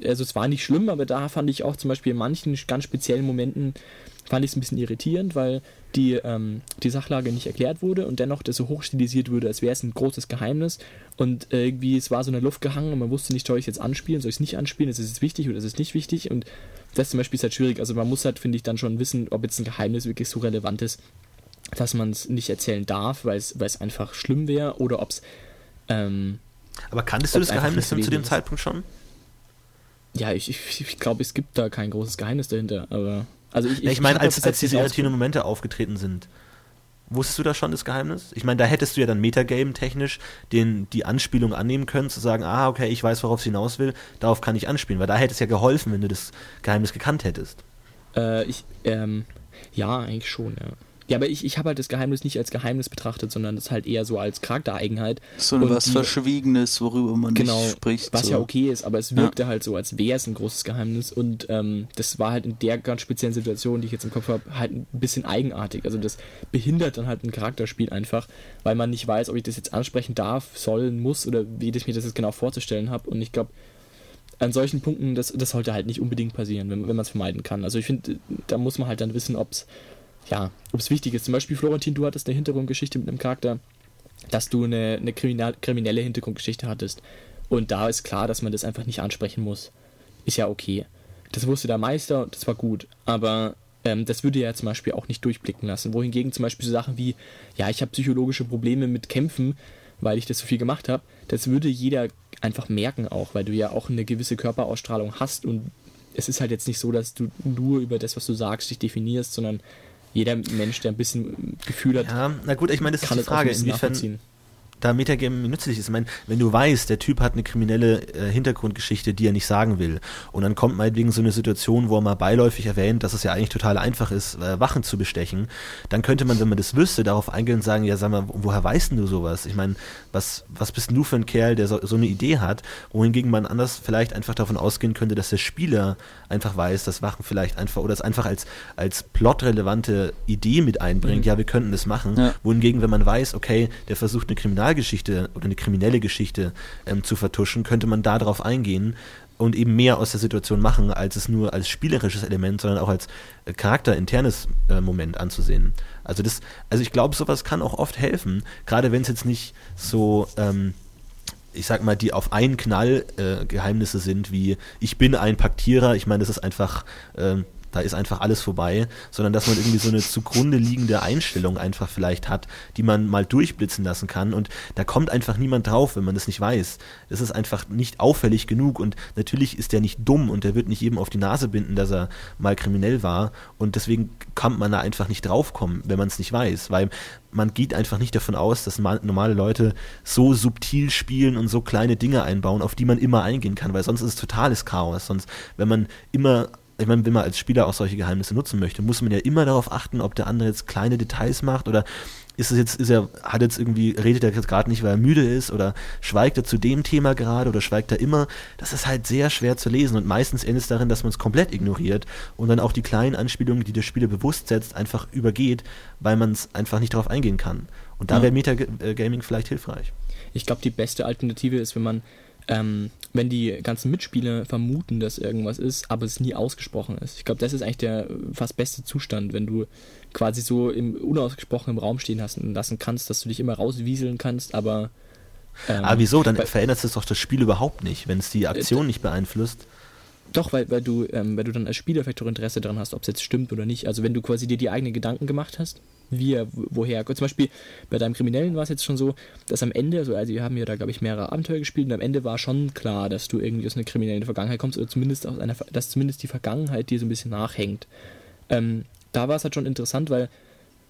Also es war nicht schlimm, aber da fand ich auch zum Beispiel in manchen ganz speziellen Momenten fand ich es ein bisschen irritierend, weil die, ähm, die Sachlage nicht erklärt wurde und dennoch das so hochstilisiert wurde, als wäre es ein großes Geheimnis. Und irgendwie, es war so in der Luft gehangen und man wusste nicht, soll ich es jetzt anspielen, soll ich es nicht anspielen, ist es jetzt wichtig oder ist es nicht wichtig? Und das zum Beispiel ist halt schwierig. Also man muss halt, finde ich, dann schon wissen, ob jetzt ein Geheimnis wirklich so relevant ist, dass man es nicht erzählen darf, weil es einfach schlimm wäre oder ob es. Ähm, Aber kanntest du das Geheimnis zu dem Zeitpunkt schon? Ja, ich, ich, ich glaube, es gibt da kein großes Geheimnis dahinter, aber. Also ich, ich, ich meine, als, als diese irritierenden Momente aufgetreten sind, wusstest du da schon das Geheimnis? Ich meine, da hättest du ja dann Metagame-technisch die Anspielung annehmen können, zu sagen, ah, okay, ich weiß, worauf es hinaus will, darauf kann ich anspielen, weil da hätte es ja geholfen, wenn du das Geheimnis gekannt hättest. Äh, ich, ähm, ja, eigentlich schon, ja. Ja, aber ich, ich habe halt das Geheimnis nicht als Geheimnis betrachtet, sondern das halt eher so als Charaktereigenheit. So und was die, Verschwiegenes, worüber man genau, nicht spricht. Was so. ja okay ist, aber es wirkte ja. halt so, als wäre es ein großes Geheimnis. Und ähm, das war halt in der ganz speziellen Situation, die ich jetzt im Kopf habe, halt ein bisschen eigenartig. Also das behindert dann halt ein Charakterspiel einfach, weil man nicht weiß, ob ich das jetzt ansprechen darf, sollen, muss oder wie ich mir das jetzt genau vorzustellen habe. Und ich glaube, an solchen Punkten, das, das sollte halt nicht unbedingt passieren, wenn, wenn man es vermeiden kann. Also ich finde, da muss man halt dann wissen, ob es ja, ob es wichtig ist. Zum Beispiel, Florentin, du hattest eine Hintergrundgeschichte mit einem Charakter, dass du eine, eine kriminelle Hintergrundgeschichte hattest. Und da ist klar, dass man das einfach nicht ansprechen muss. Ist ja okay. Das wusste der Meister und das war gut. Aber ähm, das würde ja zum Beispiel auch nicht durchblicken lassen. Wohingegen zum Beispiel so Sachen wie, ja, ich habe psychologische Probleme mit Kämpfen, weil ich das so viel gemacht habe, das würde jeder einfach merken auch, weil du ja auch eine gewisse Körperausstrahlung hast und es ist halt jetzt nicht so, dass du nur über das, was du sagst, dich definierst, sondern jeder Mensch, der ein bisschen Gefühl hat. Ja, na gut, ich meine, das ist die Frage, inwiefern da Metagaming nützlich ist. Ich meine, wenn du weißt, der Typ hat eine kriminelle äh, Hintergrundgeschichte, die er nicht sagen will, und dann kommt meinetwegen so eine Situation, wo er mal beiläufig erwähnt, dass es ja eigentlich total einfach ist, äh, Wachen zu bestechen, dann könnte man, wenn man das wüsste, darauf eingehen und sagen, ja, sag mal, woher weißt denn du sowas? Ich meine, was, was bist denn du für ein Kerl, der so, so eine Idee hat, wohingegen man anders vielleicht einfach davon ausgehen könnte, dass der Spieler einfach weiß, dass Wachen vielleicht einfach, oder es einfach als, als plotrelevante Idee mit einbringt, mhm. ja, wir könnten das machen, ja. wohingegen, wenn man weiß, okay, der versucht eine Kriminal Kriminalgeschichte oder eine kriminelle Geschichte ähm, zu vertuschen, könnte man da drauf eingehen und eben mehr aus der Situation machen, als es nur als spielerisches Element, sondern auch als äh, charakterinternes äh, Moment anzusehen. Also das, also ich glaube, sowas kann auch oft helfen, gerade wenn es jetzt nicht so ähm, ich sag mal, die auf einen Knall äh, Geheimnisse sind, wie ich bin ein Paktierer, ich meine, das ist einfach, ähm, da ist einfach alles vorbei, sondern dass man irgendwie so eine zugrunde liegende Einstellung einfach vielleicht hat, die man mal durchblitzen lassen kann. Und da kommt einfach niemand drauf, wenn man das nicht weiß. Das ist einfach nicht auffällig genug. Und natürlich ist der nicht dumm und der wird nicht jedem auf die Nase binden, dass er mal kriminell war. Und deswegen kann man da einfach nicht draufkommen, wenn man es nicht weiß, weil man geht einfach nicht davon aus, dass normale Leute so subtil spielen und so kleine Dinge einbauen, auf die man immer eingehen kann, weil sonst ist es totales Chaos. Sonst, wenn man immer ich meine, wenn man als Spieler auch solche Geheimnisse nutzen möchte, muss man ja immer darauf achten, ob der andere jetzt kleine Details macht oder ist es jetzt, ist er, hat jetzt irgendwie, redet er jetzt gerade nicht, weil er müde ist oder schweigt er zu dem Thema gerade oder schweigt er immer? Das ist halt sehr schwer zu lesen und meistens endet es darin, dass man es komplett ignoriert und dann auch die kleinen Anspielungen, die der Spieler bewusst setzt, einfach übergeht, weil man es einfach nicht darauf eingehen kann. Und da ja. wäre Metagaming vielleicht hilfreich. Ich glaube, die beste Alternative ist, wenn man ähm, wenn die ganzen Mitspieler vermuten, dass irgendwas ist, aber es nie ausgesprochen ist. Ich glaube, das ist eigentlich der fast beste Zustand, wenn du quasi so im unausgesprochenen Raum stehen hast und lassen kannst, dass du dich immer rauswieseln kannst, aber. Ähm, aber wieso? Dann verändert es doch das Spiel überhaupt nicht, wenn es die Aktion äh, nicht beeinflusst. Doch, weil, weil, du, ähm, weil du dann als Spieler vielleicht auch Interesse daran hast, ob es jetzt stimmt oder nicht. Also wenn du quasi dir die eigenen Gedanken gemacht hast, wie er woher. Zum Beispiel bei deinem Kriminellen war es jetzt schon so, dass am Ende, also, also wir haben ja da, glaube ich, mehrere Abenteuer gespielt und am Ende war schon klar, dass du irgendwie aus einer kriminellen Vergangenheit kommst oder zumindest aus einer, dass zumindest die Vergangenheit dir so ein bisschen nachhängt. Ähm, da war es halt schon interessant, weil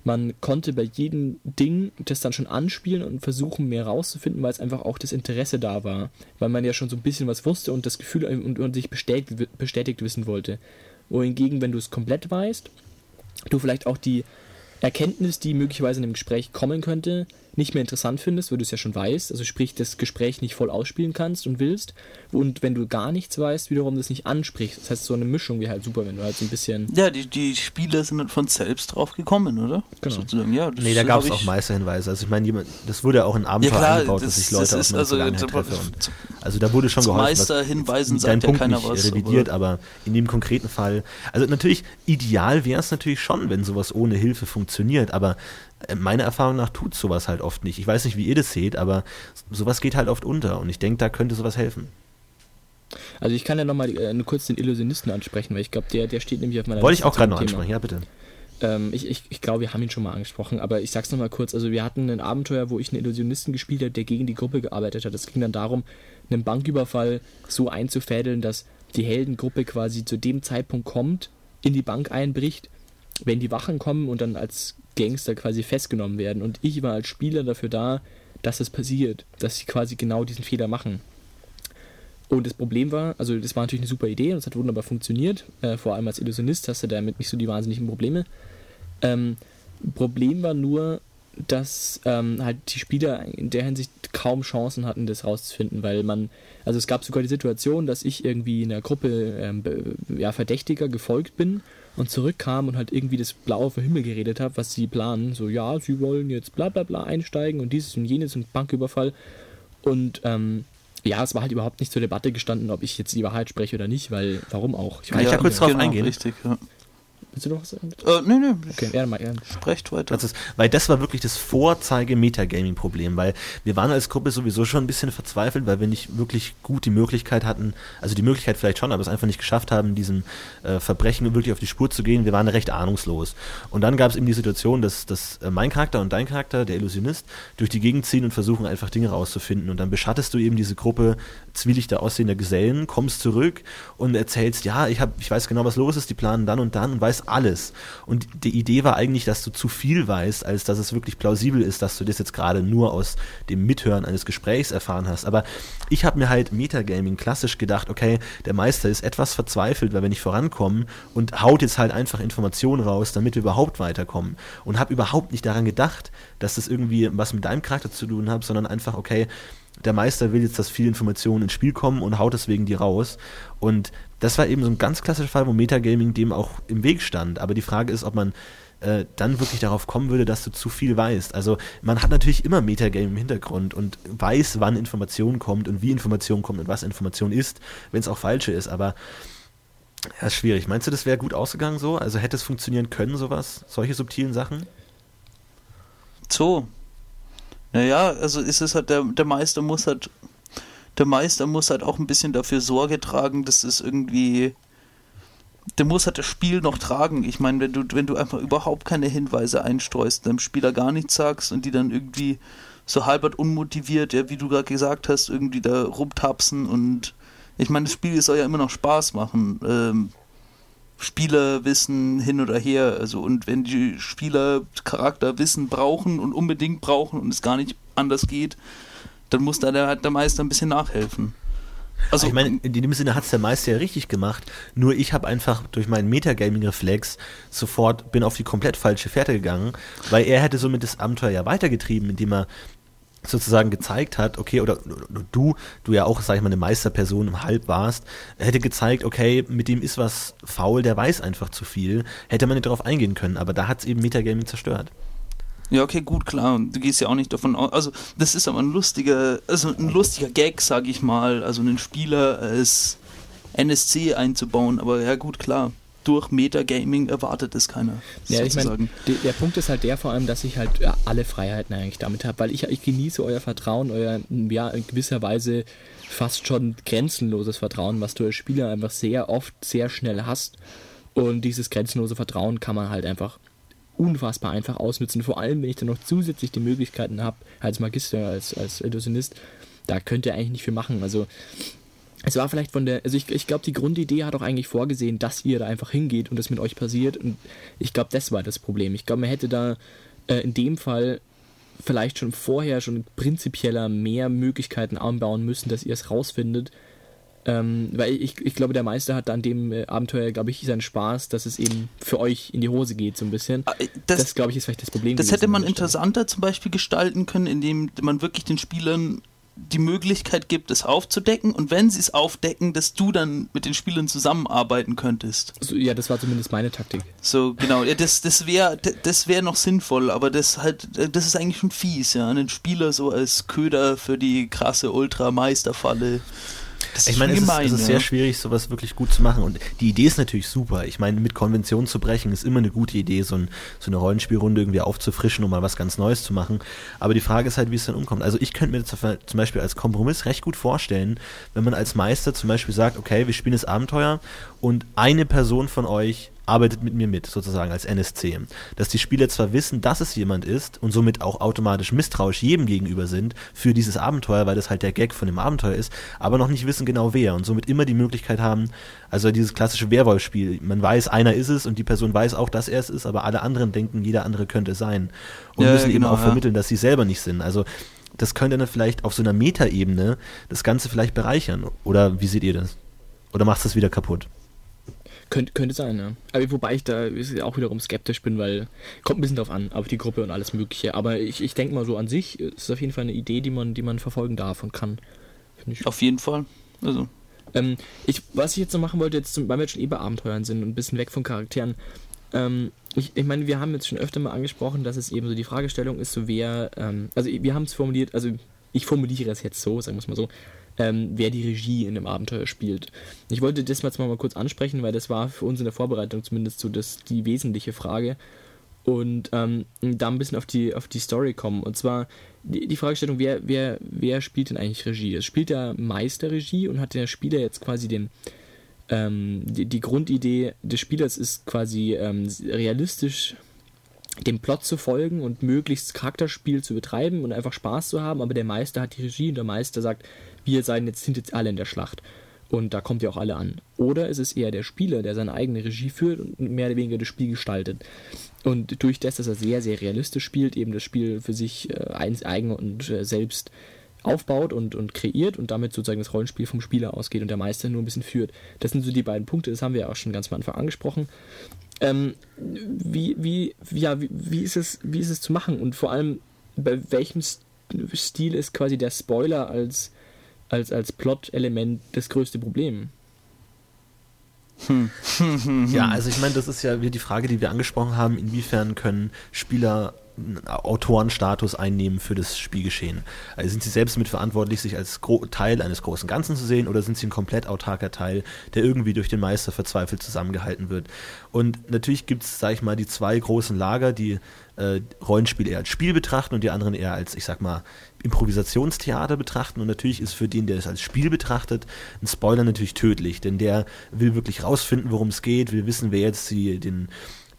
man konnte bei jedem Ding das dann schon anspielen und versuchen, mehr rauszufinden, weil es einfach auch das Interesse da war. Weil man ja schon so ein bisschen was wusste und das Gefühl und, und sich bestätigt, bestätigt wissen wollte. Wohingegen, wenn du es komplett weißt, du vielleicht auch die Erkenntnis, die möglicherweise in einem Gespräch kommen könnte, nicht mehr interessant findest, weil du es ja schon weißt, also sprich das Gespräch nicht voll ausspielen kannst und willst und wenn du gar nichts weißt, wiederum das nicht ansprichst. Das heißt, so eine Mischung wäre halt super, wenn du halt so ein bisschen... Ja, die, die Spieler sind dann von selbst drauf gekommen, oder? Genau. Sozusagen, ja, nee, da gab es auch Meisterhinweise. Also ich meine, das wurde ja auch in Abenteuer ja, klar, eingebaut, das, dass sich Leute aus also. Und, also da wurde schon geholfen. Meisterhinweisen sagt ja keiner was. revidiert, aber, aber in dem konkreten Fall, also natürlich, ideal wäre es natürlich schon, wenn sowas ohne Hilfe funktioniert, aber meiner Erfahrung nach tut sowas halt oft nicht. Ich weiß nicht, wie ihr das seht, aber sowas geht halt oft unter und ich denke, da könnte sowas helfen. Also ich kann ja nochmal äh, kurz den Illusionisten ansprechen, weil ich glaube, der, der steht nämlich auf meiner Wollte ich auch gerade noch ansprechen, ja bitte. Ähm, ich ich, ich glaube, wir haben ihn schon mal angesprochen, aber ich sag's nochmal kurz. Also wir hatten ein Abenteuer, wo ich einen Illusionisten gespielt habe, der gegen die Gruppe gearbeitet hat. Es ging dann darum, einen Banküberfall so einzufädeln, dass die Heldengruppe quasi zu dem Zeitpunkt kommt, in die Bank einbricht, wenn die Wachen kommen und dann als Gangster quasi festgenommen werden. Und ich war als Spieler dafür da, dass es passiert, dass sie quasi genau diesen Fehler machen. Und das Problem war, also das war natürlich eine super Idee und es hat wunderbar funktioniert. Äh, vor allem als Illusionist hast du damit nicht so die wahnsinnigen Probleme. Ähm, Problem war nur, dass ähm, halt die Spieler in der Hinsicht kaum Chancen hatten, das rauszufinden, weil man, also es gab sogar die Situation, dass ich irgendwie in der Gruppe ähm, ja, Verdächtiger gefolgt bin und zurückkam und halt irgendwie das Blaue vom Himmel geredet habe, was sie planen. So, ja, sie wollen jetzt bla bla bla einsteigen und dieses und jenes und Banküberfall. Und ähm, ja, es war halt überhaupt nicht zur Debatte gestanden, ob ich jetzt die Wahrheit spreche oder nicht, weil warum auch? Ich Kann ich da kurz drauf genau, eingehen? Richtig, ja. Willst du noch was sagen? Äh, nee, nee. Okay, ja, mal, ja. Sprecht weiter. Das ist, weil das war wirklich das Vorzeige-Metagaming-Problem, weil wir waren als Gruppe sowieso schon ein bisschen verzweifelt, weil wir nicht wirklich gut die Möglichkeit hatten, also die Möglichkeit vielleicht schon, aber es einfach nicht geschafft haben, diesem äh, Verbrechen wirklich auf die Spur zu gehen. Wir waren recht ahnungslos. Und dann gab es eben die Situation, dass, dass äh, mein Charakter und dein Charakter, der Illusionist, durch die Gegend ziehen und versuchen einfach Dinge rauszufinden. Und dann beschattest du eben diese Gruppe zwielichter aussehender Gesellen, kommst zurück und erzählst, ja, ich, hab, ich weiß genau, was los ist, die planen dann und dann und weiß alles. Und die Idee war eigentlich, dass du zu viel weißt, als dass es wirklich plausibel ist, dass du das jetzt gerade nur aus dem Mithören eines Gesprächs erfahren hast. Aber ich habe mir halt Metagaming klassisch gedacht, okay, der Meister ist etwas verzweifelt, weil wir nicht vorankommen und haut jetzt halt einfach Informationen raus, damit wir überhaupt weiterkommen. Und habe überhaupt nicht daran gedacht, dass das irgendwie was mit deinem Charakter zu tun hat, sondern einfach, okay, der Meister will jetzt, dass viele Informationen ins Spiel kommen und haut deswegen die raus. Und das war eben so ein ganz klassischer Fall, wo Metagaming dem auch im Weg stand. Aber die Frage ist, ob man äh, dann wirklich darauf kommen würde, dass du zu viel weißt. Also man hat natürlich immer Metagame im Hintergrund und weiß, wann Information kommt und wie Information kommt und was Information ist, wenn es auch falsche ist, aber ja, ist schwierig. Meinst du, das wäre gut ausgegangen so? Also hätte es funktionieren können, sowas? Solche subtilen Sachen? So. Naja, also ist es halt, der, der Meister muss halt, der Meister muss halt auch ein bisschen dafür Sorge tragen, dass es irgendwie der muss halt das Spiel noch tragen. Ich meine, wenn du, wenn du einfach überhaupt keine Hinweise einstreust, dem Spieler gar nichts sagst und die dann irgendwie so halbert unmotiviert, ja, wie du gerade gesagt hast, irgendwie da rumtapsen und ich meine, das Spiel soll ja immer noch Spaß machen. Ähm, Spieler wissen hin oder her, also und wenn die Spieler Charakter Wissen brauchen und unbedingt brauchen und es gar nicht anders geht, dann muss da der, der Meister ein bisschen nachhelfen. Also ich meine, in dem Sinne hat es der Meister ja richtig gemacht. Nur ich habe einfach durch meinen Metagaming-Reflex sofort bin auf die komplett falsche Fährte gegangen, weil er hätte somit das Abenteuer ja weitergetrieben, indem er sozusagen gezeigt hat, okay, oder, du, du ja auch, sag ich mal, eine Meisterperson im Halb warst, hätte gezeigt, okay, mit dem ist was faul, der weiß einfach zu viel, hätte man nicht darauf eingehen können, aber da hat es eben Metagaming zerstört. Ja, okay, gut, klar. Du gehst ja auch nicht davon aus. Also, das ist aber ein lustiger, also ein lustiger Gag, sag ich mal. Also einen Spieler als NSC einzubauen, aber ja gut, klar. Durch Metagaming erwartet es keiner. Ja, ich meine, der Punkt ist halt der vor allem, dass ich halt alle Freiheiten eigentlich damit habe, weil ich, ich genieße euer Vertrauen, euer ja in gewisser Weise fast schon grenzenloses Vertrauen, was du als Spieler einfach sehr oft sehr schnell hast. Und dieses grenzenlose Vertrauen kann man halt einfach unfassbar einfach ausnutzen. Vor allem, wenn ich dann noch zusätzlich die Möglichkeiten habe, als Magister, als, als Illusionist, da könnt ihr eigentlich nicht viel machen. Also es war vielleicht von der, also ich, ich glaube, die Grundidee hat auch eigentlich vorgesehen, dass ihr da einfach hingeht und das mit euch passiert. Und ich glaube, das war das Problem. Ich glaube, man hätte da äh, in dem Fall vielleicht schon vorher schon prinzipieller mehr Möglichkeiten anbauen müssen, dass ihr es rausfindet, ähm, weil ich, ich glaube, der Meister hat an dem äh, Abenteuer, glaube ich, seinen Spaß, dass es eben für euch in die Hose geht, so ein bisschen. Ah, das, das glaube ich, ist vielleicht das Problem. Das hätte man interessanter zum Beispiel gestalten können, indem man wirklich den Spielern die Möglichkeit gibt, es aufzudecken und wenn sie es aufdecken, dass du dann mit den Spielern zusammenarbeiten könntest. So, ja, das war zumindest meine Taktik. So, genau. Ja, das das wäre das wär noch sinnvoll, aber das halt, das ist eigentlich schon fies, ja. Einen Spieler so als Köder für die krasse Ultra-Meisterfalle das ich meine, es, gemein, ist, es ist sehr schwierig, sowas wirklich gut zu machen. Und die Idee ist natürlich super. Ich meine, mit Konventionen zu brechen ist immer eine gute Idee, so, ein, so eine Rollenspielrunde irgendwie aufzufrischen, um mal was ganz Neues zu machen. Aber die Frage ist halt, wie es dann umkommt. Also ich könnte mir zum Beispiel als Kompromiss recht gut vorstellen, wenn man als Meister zum Beispiel sagt, okay, wir spielen das Abenteuer und eine Person von euch arbeitet mit mir mit, sozusagen als NSC. Dass die Spieler zwar wissen, dass es jemand ist und somit auch automatisch misstrauisch jedem gegenüber sind für dieses Abenteuer, weil das halt der Gag von dem Abenteuer ist, aber noch nicht wissen genau wer und somit immer die Möglichkeit haben, also dieses klassische Werwolf-Spiel, man weiß, einer ist es und die Person weiß auch, dass er es ist, aber alle anderen denken, jeder andere könnte es sein und ja, müssen genau, eben auch ja. vermitteln, dass sie selber nicht sind. Also das könnte dann vielleicht auf so einer Metaebene das Ganze vielleicht bereichern. Oder wie seht ihr das? Oder macht es das wieder kaputt? Könnte, könnte sein, ja. Aber wobei ich da auch wiederum skeptisch bin, weil kommt ein bisschen drauf an, auf die Gruppe und alles Mögliche. Aber ich, ich denke mal so an sich ist es auf jeden Fall eine Idee, die man, die man verfolgen darf und kann. Auf jeden Fall. Also. Ähm, ich, was ich jetzt noch machen wollte, jetzt zum, weil wir jetzt schon eh bei Abenteuern sind und ein bisschen weg von Charakteren. Ähm, ich, ich meine, wir haben jetzt schon öfter mal angesprochen, dass es eben so die Fragestellung ist, so wer, ähm, also wir haben es formuliert, also ich formuliere es jetzt so, sagen wir es mal so, ähm, wer die Regie in dem Abenteuer spielt. Ich wollte das jetzt mal, mal kurz ansprechen, weil das war für uns in der Vorbereitung zumindest so das, die wesentliche Frage. Und ähm, da ein bisschen auf die, auf die Story kommen. Und zwar die, die Fragestellung, wer, wer, wer spielt denn eigentlich Regie? Es spielt der Meister Regie und hat der Spieler jetzt quasi den, ähm, die, die, Grundidee des Spielers ist quasi ähm, realistisch dem Plot zu folgen und möglichst Charakterspiel zu betreiben und einfach Spaß zu haben, aber der Meister hat die Regie und der Meister sagt, wir seien jetzt, sind jetzt alle in der Schlacht. Und da kommt ja auch alle an. Oder ist es eher der Spieler, der seine eigene Regie führt und mehr oder weniger das Spiel gestaltet. Und durch das, dass er sehr, sehr realistisch spielt, eben das Spiel für sich äh, eigen und äh, selbst aufbaut und, und kreiert und damit sozusagen das Rollenspiel vom Spieler ausgeht und der Meister nur ein bisschen führt. Das sind so die beiden Punkte, das haben wir ja auch schon ganz am Anfang angesprochen. Ähm, wie, wie, ja, wie, wie, ist es, wie ist es zu machen und vor allem bei welchem Stil ist quasi der Spoiler als als, als Plot-Element das größte Problem. ja, also ich meine, das ist ja wieder die Frage, die wir angesprochen haben, inwiefern können Spieler Autorenstatus einnehmen für das Spielgeschehen. Also sind sie selbst mitverantwortlich, sich als Teil eines großen Ganzen zu sehen oder sind sie ein komplett autarker Teil, der irgendwie durch den Meister verzweifelt zusammengehalten wird? Und natürlich gibt es, sag ich mal, die zwei großen Lager, die äh, Rollenspiel eher als Spiel betrachten und die anderen eher als, ich sag mal, Improvisationstheater betrachten. Und natürlich ist für den, der es als Spiel betrachtet, ein Spoiler natürlich tödlich, denn der will wirklich rausfinden, worum es geht, will wissen, wer jetzt die, den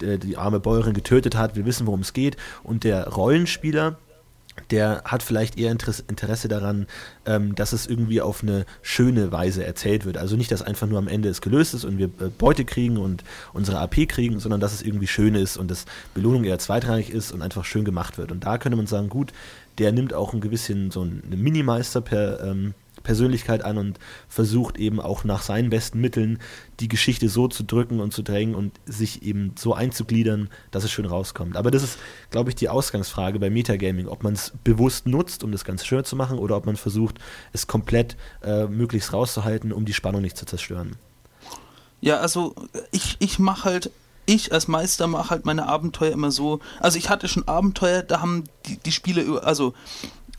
die arme Bäuerin getötet hat. Wir wissen, worum es geht. Und der Rollenspieler, der hat vielleicht eher Interesse daran, ähm, dass es irgendwie auf eine schöne Weise erzählt wird. Also nicht, dass einfach nur am Ende es gelöst ist und wir äh, Beute kriegen und unsere AP kriegen, sondern dass es irgendwie schön ist und dass Belohnung eher zweitrangig ist und einfach schön gemacht wird. Und da könnte man sagen, gut, der nimmt auch ein gewissen so eine Minimeister per ähm, Persönlichkeit an und versucht eben auch nach seinen besten Mitteln die Geschichte so zu drücken und zu drängen und sich eben so einzugliedern, dass es schön rauskommt. Aber das ist, glaube ich, die Ausgangsfrage bei Metagaming, ob man es bewusst nutzt, um das Ganze schön zu machen, oder ob man versucht, es komplett äh, möglichst rauszuhalten, um die Spannung nicht zu zerstören. Ja, also ich, ich mache halt ich als Meister mache halt meine Abenteuer immer so. Also ich hatte schon Abenteuer, da haben die, die Spiele, also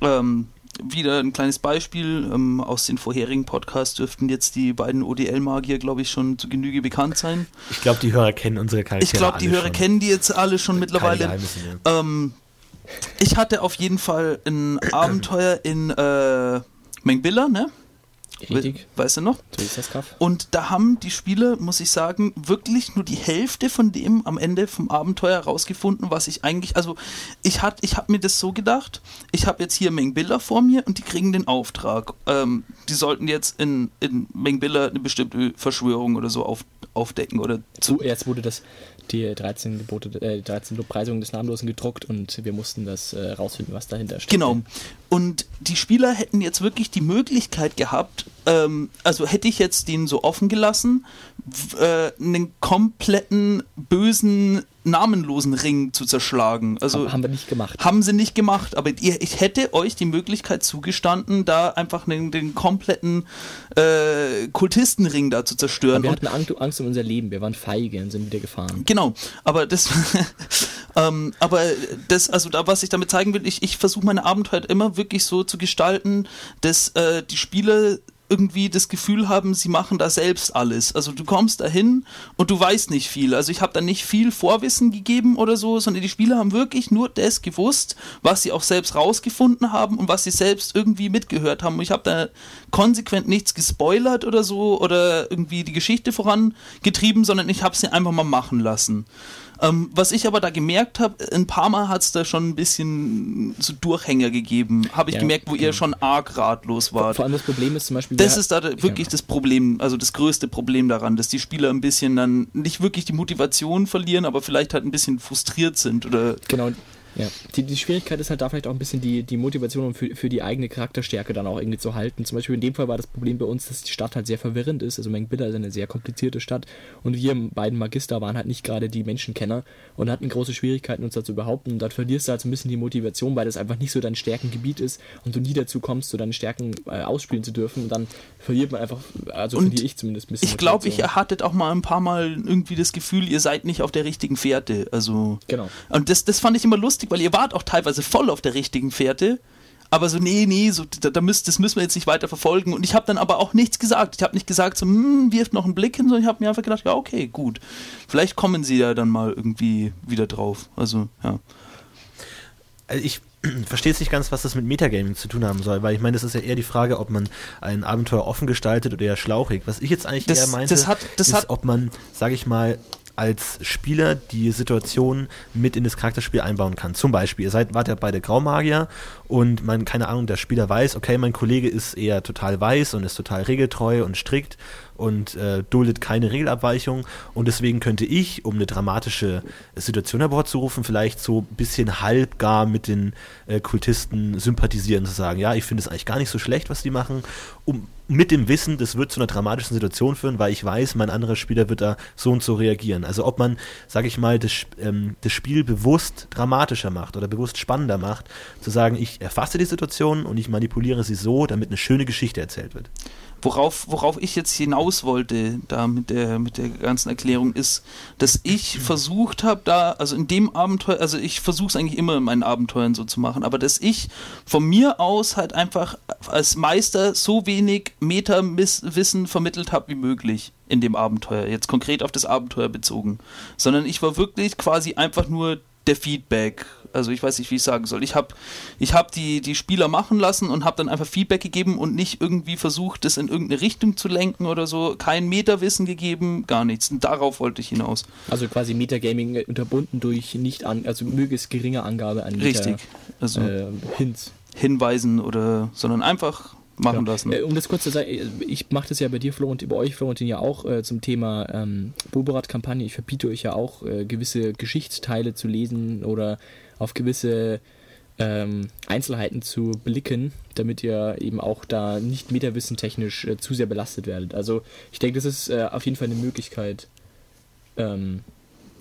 ähm, wieder ein kleines Beispiel. Ähm, aus den vorherigen Podcasts dürften jetzt die beiden ODL-Magier, glaube ich, schon zu Genüge bekannt sein. Ich glaube, die Hörer kennen unsere Charaktere. Ich glaube, die Hörer schon. kennen die jetzt alle schon mittlerweile. Ähm, ich hatte auf jeden Fall ein Abenteuer in äh, Mengbilla, ne? Richtig. Weißt du noch? Und da haben die Spieler, muss ich sagen, wirklich nur die Hälfte von dem am Ende vom Abenteuer rausgefunden, was ich eigentlich, also ich hat, ich habe mir das so gedacht, ich habe jetzt hier Mengbilla vor mir und die kriegen den Auftrag. Ähm, die sollten jetzt in, in Mengbilla eine bestimmte Verschwörung oder so auf, aufdecken oder zu. Jetzt wurde das die 13 Gebote, äh, 13 Lobpreisungen des Namenlosen gedruckt und wir mussten das äh, rausfinden, was dahinter steht. Genau. Und die Spieler hätten jetzt wirklich die Möglichkeit gehabt, ähm, also hätte ich jetzt den so offen gelassen, äh, einen kompletten bösen namenlosen Ring zu zerschlagen. Also haben wir nicht gemacht. Haben sie nicht gemacht, aber ihr, ich hätte euch die Möglichkeit zugestanden, da einfach den, den kompletten äh, Kultistenring da zu zerstören. Aber wir hatten Angst, Angst um unser Leben, wir waren feige und sind wieder gefahren. Genau, aber das, ähm, aber das, also da, was ich damit zeigen will, ich, ich versuche meine Abenteuer immer wirklich so zu gestalten, dass äh, die Spieler irgendwie das Gefühl haben, sie machen da selbst alles. Also du kommst dahin und du weißt nicht viel. Also ich habe da nicht viel Vorwissen gegeben oder so, sondern die Spieler haben wirklich nur das gewusst, was sie auch selbst rausgefunden haben und was sie selbst irgendwie mitgehört haben. Und ich habe da konsequent nichts gespoilert oder so oder irgendwie die Geschichte vorangetrieben, sondern ich habe sie einfach mal machen lassen. Ähm, was ich aber da gemerkt habe, ein paar Mal hat es da schon ein bisschen so Durchhänger gegeben. Habe ich ja, gemerkt, wo genau. ihr schon arg ratlos wart. Vor allem das Problem ist zum Beispiel. Das ist da wirklich das Problem, also das größte Problem daran, dass die Spieler ein bisschen dann nicht wirklich die Motivation verlieren, aber vielleicht halt ein bisschen frustriert sind oder. Genau, ja, die, die Schwierigkeit ist halt da vielleicht auch ein bisschen die, die Motivation für, für die eigene Charakterstärke dann auch irgendwie zu halten. Zum Beispiel in dem Fall war das Problem bei uns, dass die Stadt halt sehr verwirrend ist. Also Mengbilla ist eine sehr komplizierte Stadt und wir beiden Magister waren halt nicht gerade die Menschenkenner und hatten große Schwierigkeiten, uns da zu behaupten. Und dann verlierst du halt so ein bisschen die Motivation, weil das einfach nicht so dein Stärkengebiet ist und du nie dazu kommst, so deine Stärken äh, ausspielen zu dürfen. Und dann verliert man einfach, also und verliere ich zumindest ein bisschen. Ich glaube, ich hattet auch mal ein paar Mal irgendwie das Gefühl, ihr seid nicht auf der richtigen Fährte. Also. Genau. Und das, das fand ich immer lustig lustig, weil ihr wart auch teilweise voll auf der richtigen Fährte. Aber so, nee, nee, so, da, da müsst, das müssen wir jetzt nicht weiter verfolgen. Und ich habe dann aber auch nichts gesagt. Ich habe nicht gesagt, so, hm, wirft noch einen Blick hin, sondern ich habe mir einfach gedacht, ja, okay, gut. Vielleicht kommen sie ja dann mal irgendwie wieder drauf. Also, ja. Also ich verstehe jetzt nicht ganz, was das mit Metagaming zu tun haben soll, weil ich meine, das ist ja eher die Frage, ob man ein Abenteuer offen gestaltet oder eher schlauchig. Was ich jetzt eigentlich das, eher meinte, das hat, das ist, hat, ob man, sage ich mal, als Spieler die Situation mit in das Charakterspiel einbauen kann. Zum Beispiel, ihr seid, wart ja beide Graumagier und man, keine Ahnung, der Spieler weiß, okay, mein Kollege ist eher total weiß und ist total regeltreu und strikt und äh, duldet keine Regelabweichung. Und deswegen könnte ich, um eine dramatische Situation hervorzurufen, vielleicht so ein bisschen halbgar mit den äh, Kultisten sympathisieren, zu sagen, ja, ich finde es eigentlich gar nicht so schlecht, was die machen, um mit dem Wissen, das wird zu einer dramatischen Situation führen, weil ich weiß, mein anderer Spieler wird da so und so reagieren. Also ob man, sage ich mal, das, ähm, das Spiel bewusst dramatischer macht oder bewusst spannender macht, zu sagen, ich erfasse die Situation und ich manipuliere sie so, damit eine schöne Geschichte erzählt wird. Worauf, worauf ich jetzt hinaus wollte, da mit der, mit der ganzen Erklärung, ist, dass ich versucht habe, da, also in dem Abenteuer, also ich versuche es eigentlich immer in meinen Abenteuern so zu machen, aber dass ich von mir aus halt einfach als Meister so wenig Meta-Wissen vermittelt habe wie möglich in dem Abenteuer, jetzt konkret auf das Abenteuer bezogen, sondern ich war wirklich quasi einfach nur der Feedback. Also ich weiß nicht, wie ich sagen soll. Ich habe ich hab die, die Spieler machen lassen und habe dann einfach Feedback gegeben und nicht irgendwie versucht, das in irgendeine Richtung zu lenken oder so. Kein Metawissen gegeben, gar nichts. Und darauf wollte ich hinaus. Also quasi Metagaming unterbunden durch nicht an, also möglichst geringe Angabe an Meta, Richtig. Also äh, Hints. Hinweisen oder, sondern einfach machen Ja. lassen. Äh, um das kurz zu sagen, äh, ich mache das ja bei dir, Florentin, bei euch, Florentin, ja auch äh, zum Thema ähm, Boberat-Kampagne. Ich verbiete euch ja auch, äh, gewisse Geschichtsteile zu lesen oder auf gewisse ähm, Einzelheiten zu blicken, damit ihr eben auch da nicht metawissentechnisch äh, zu sehr belastet werdet. Also ich denke, das ist äh, auf jeden Fall eine Möglichkeit, ähm,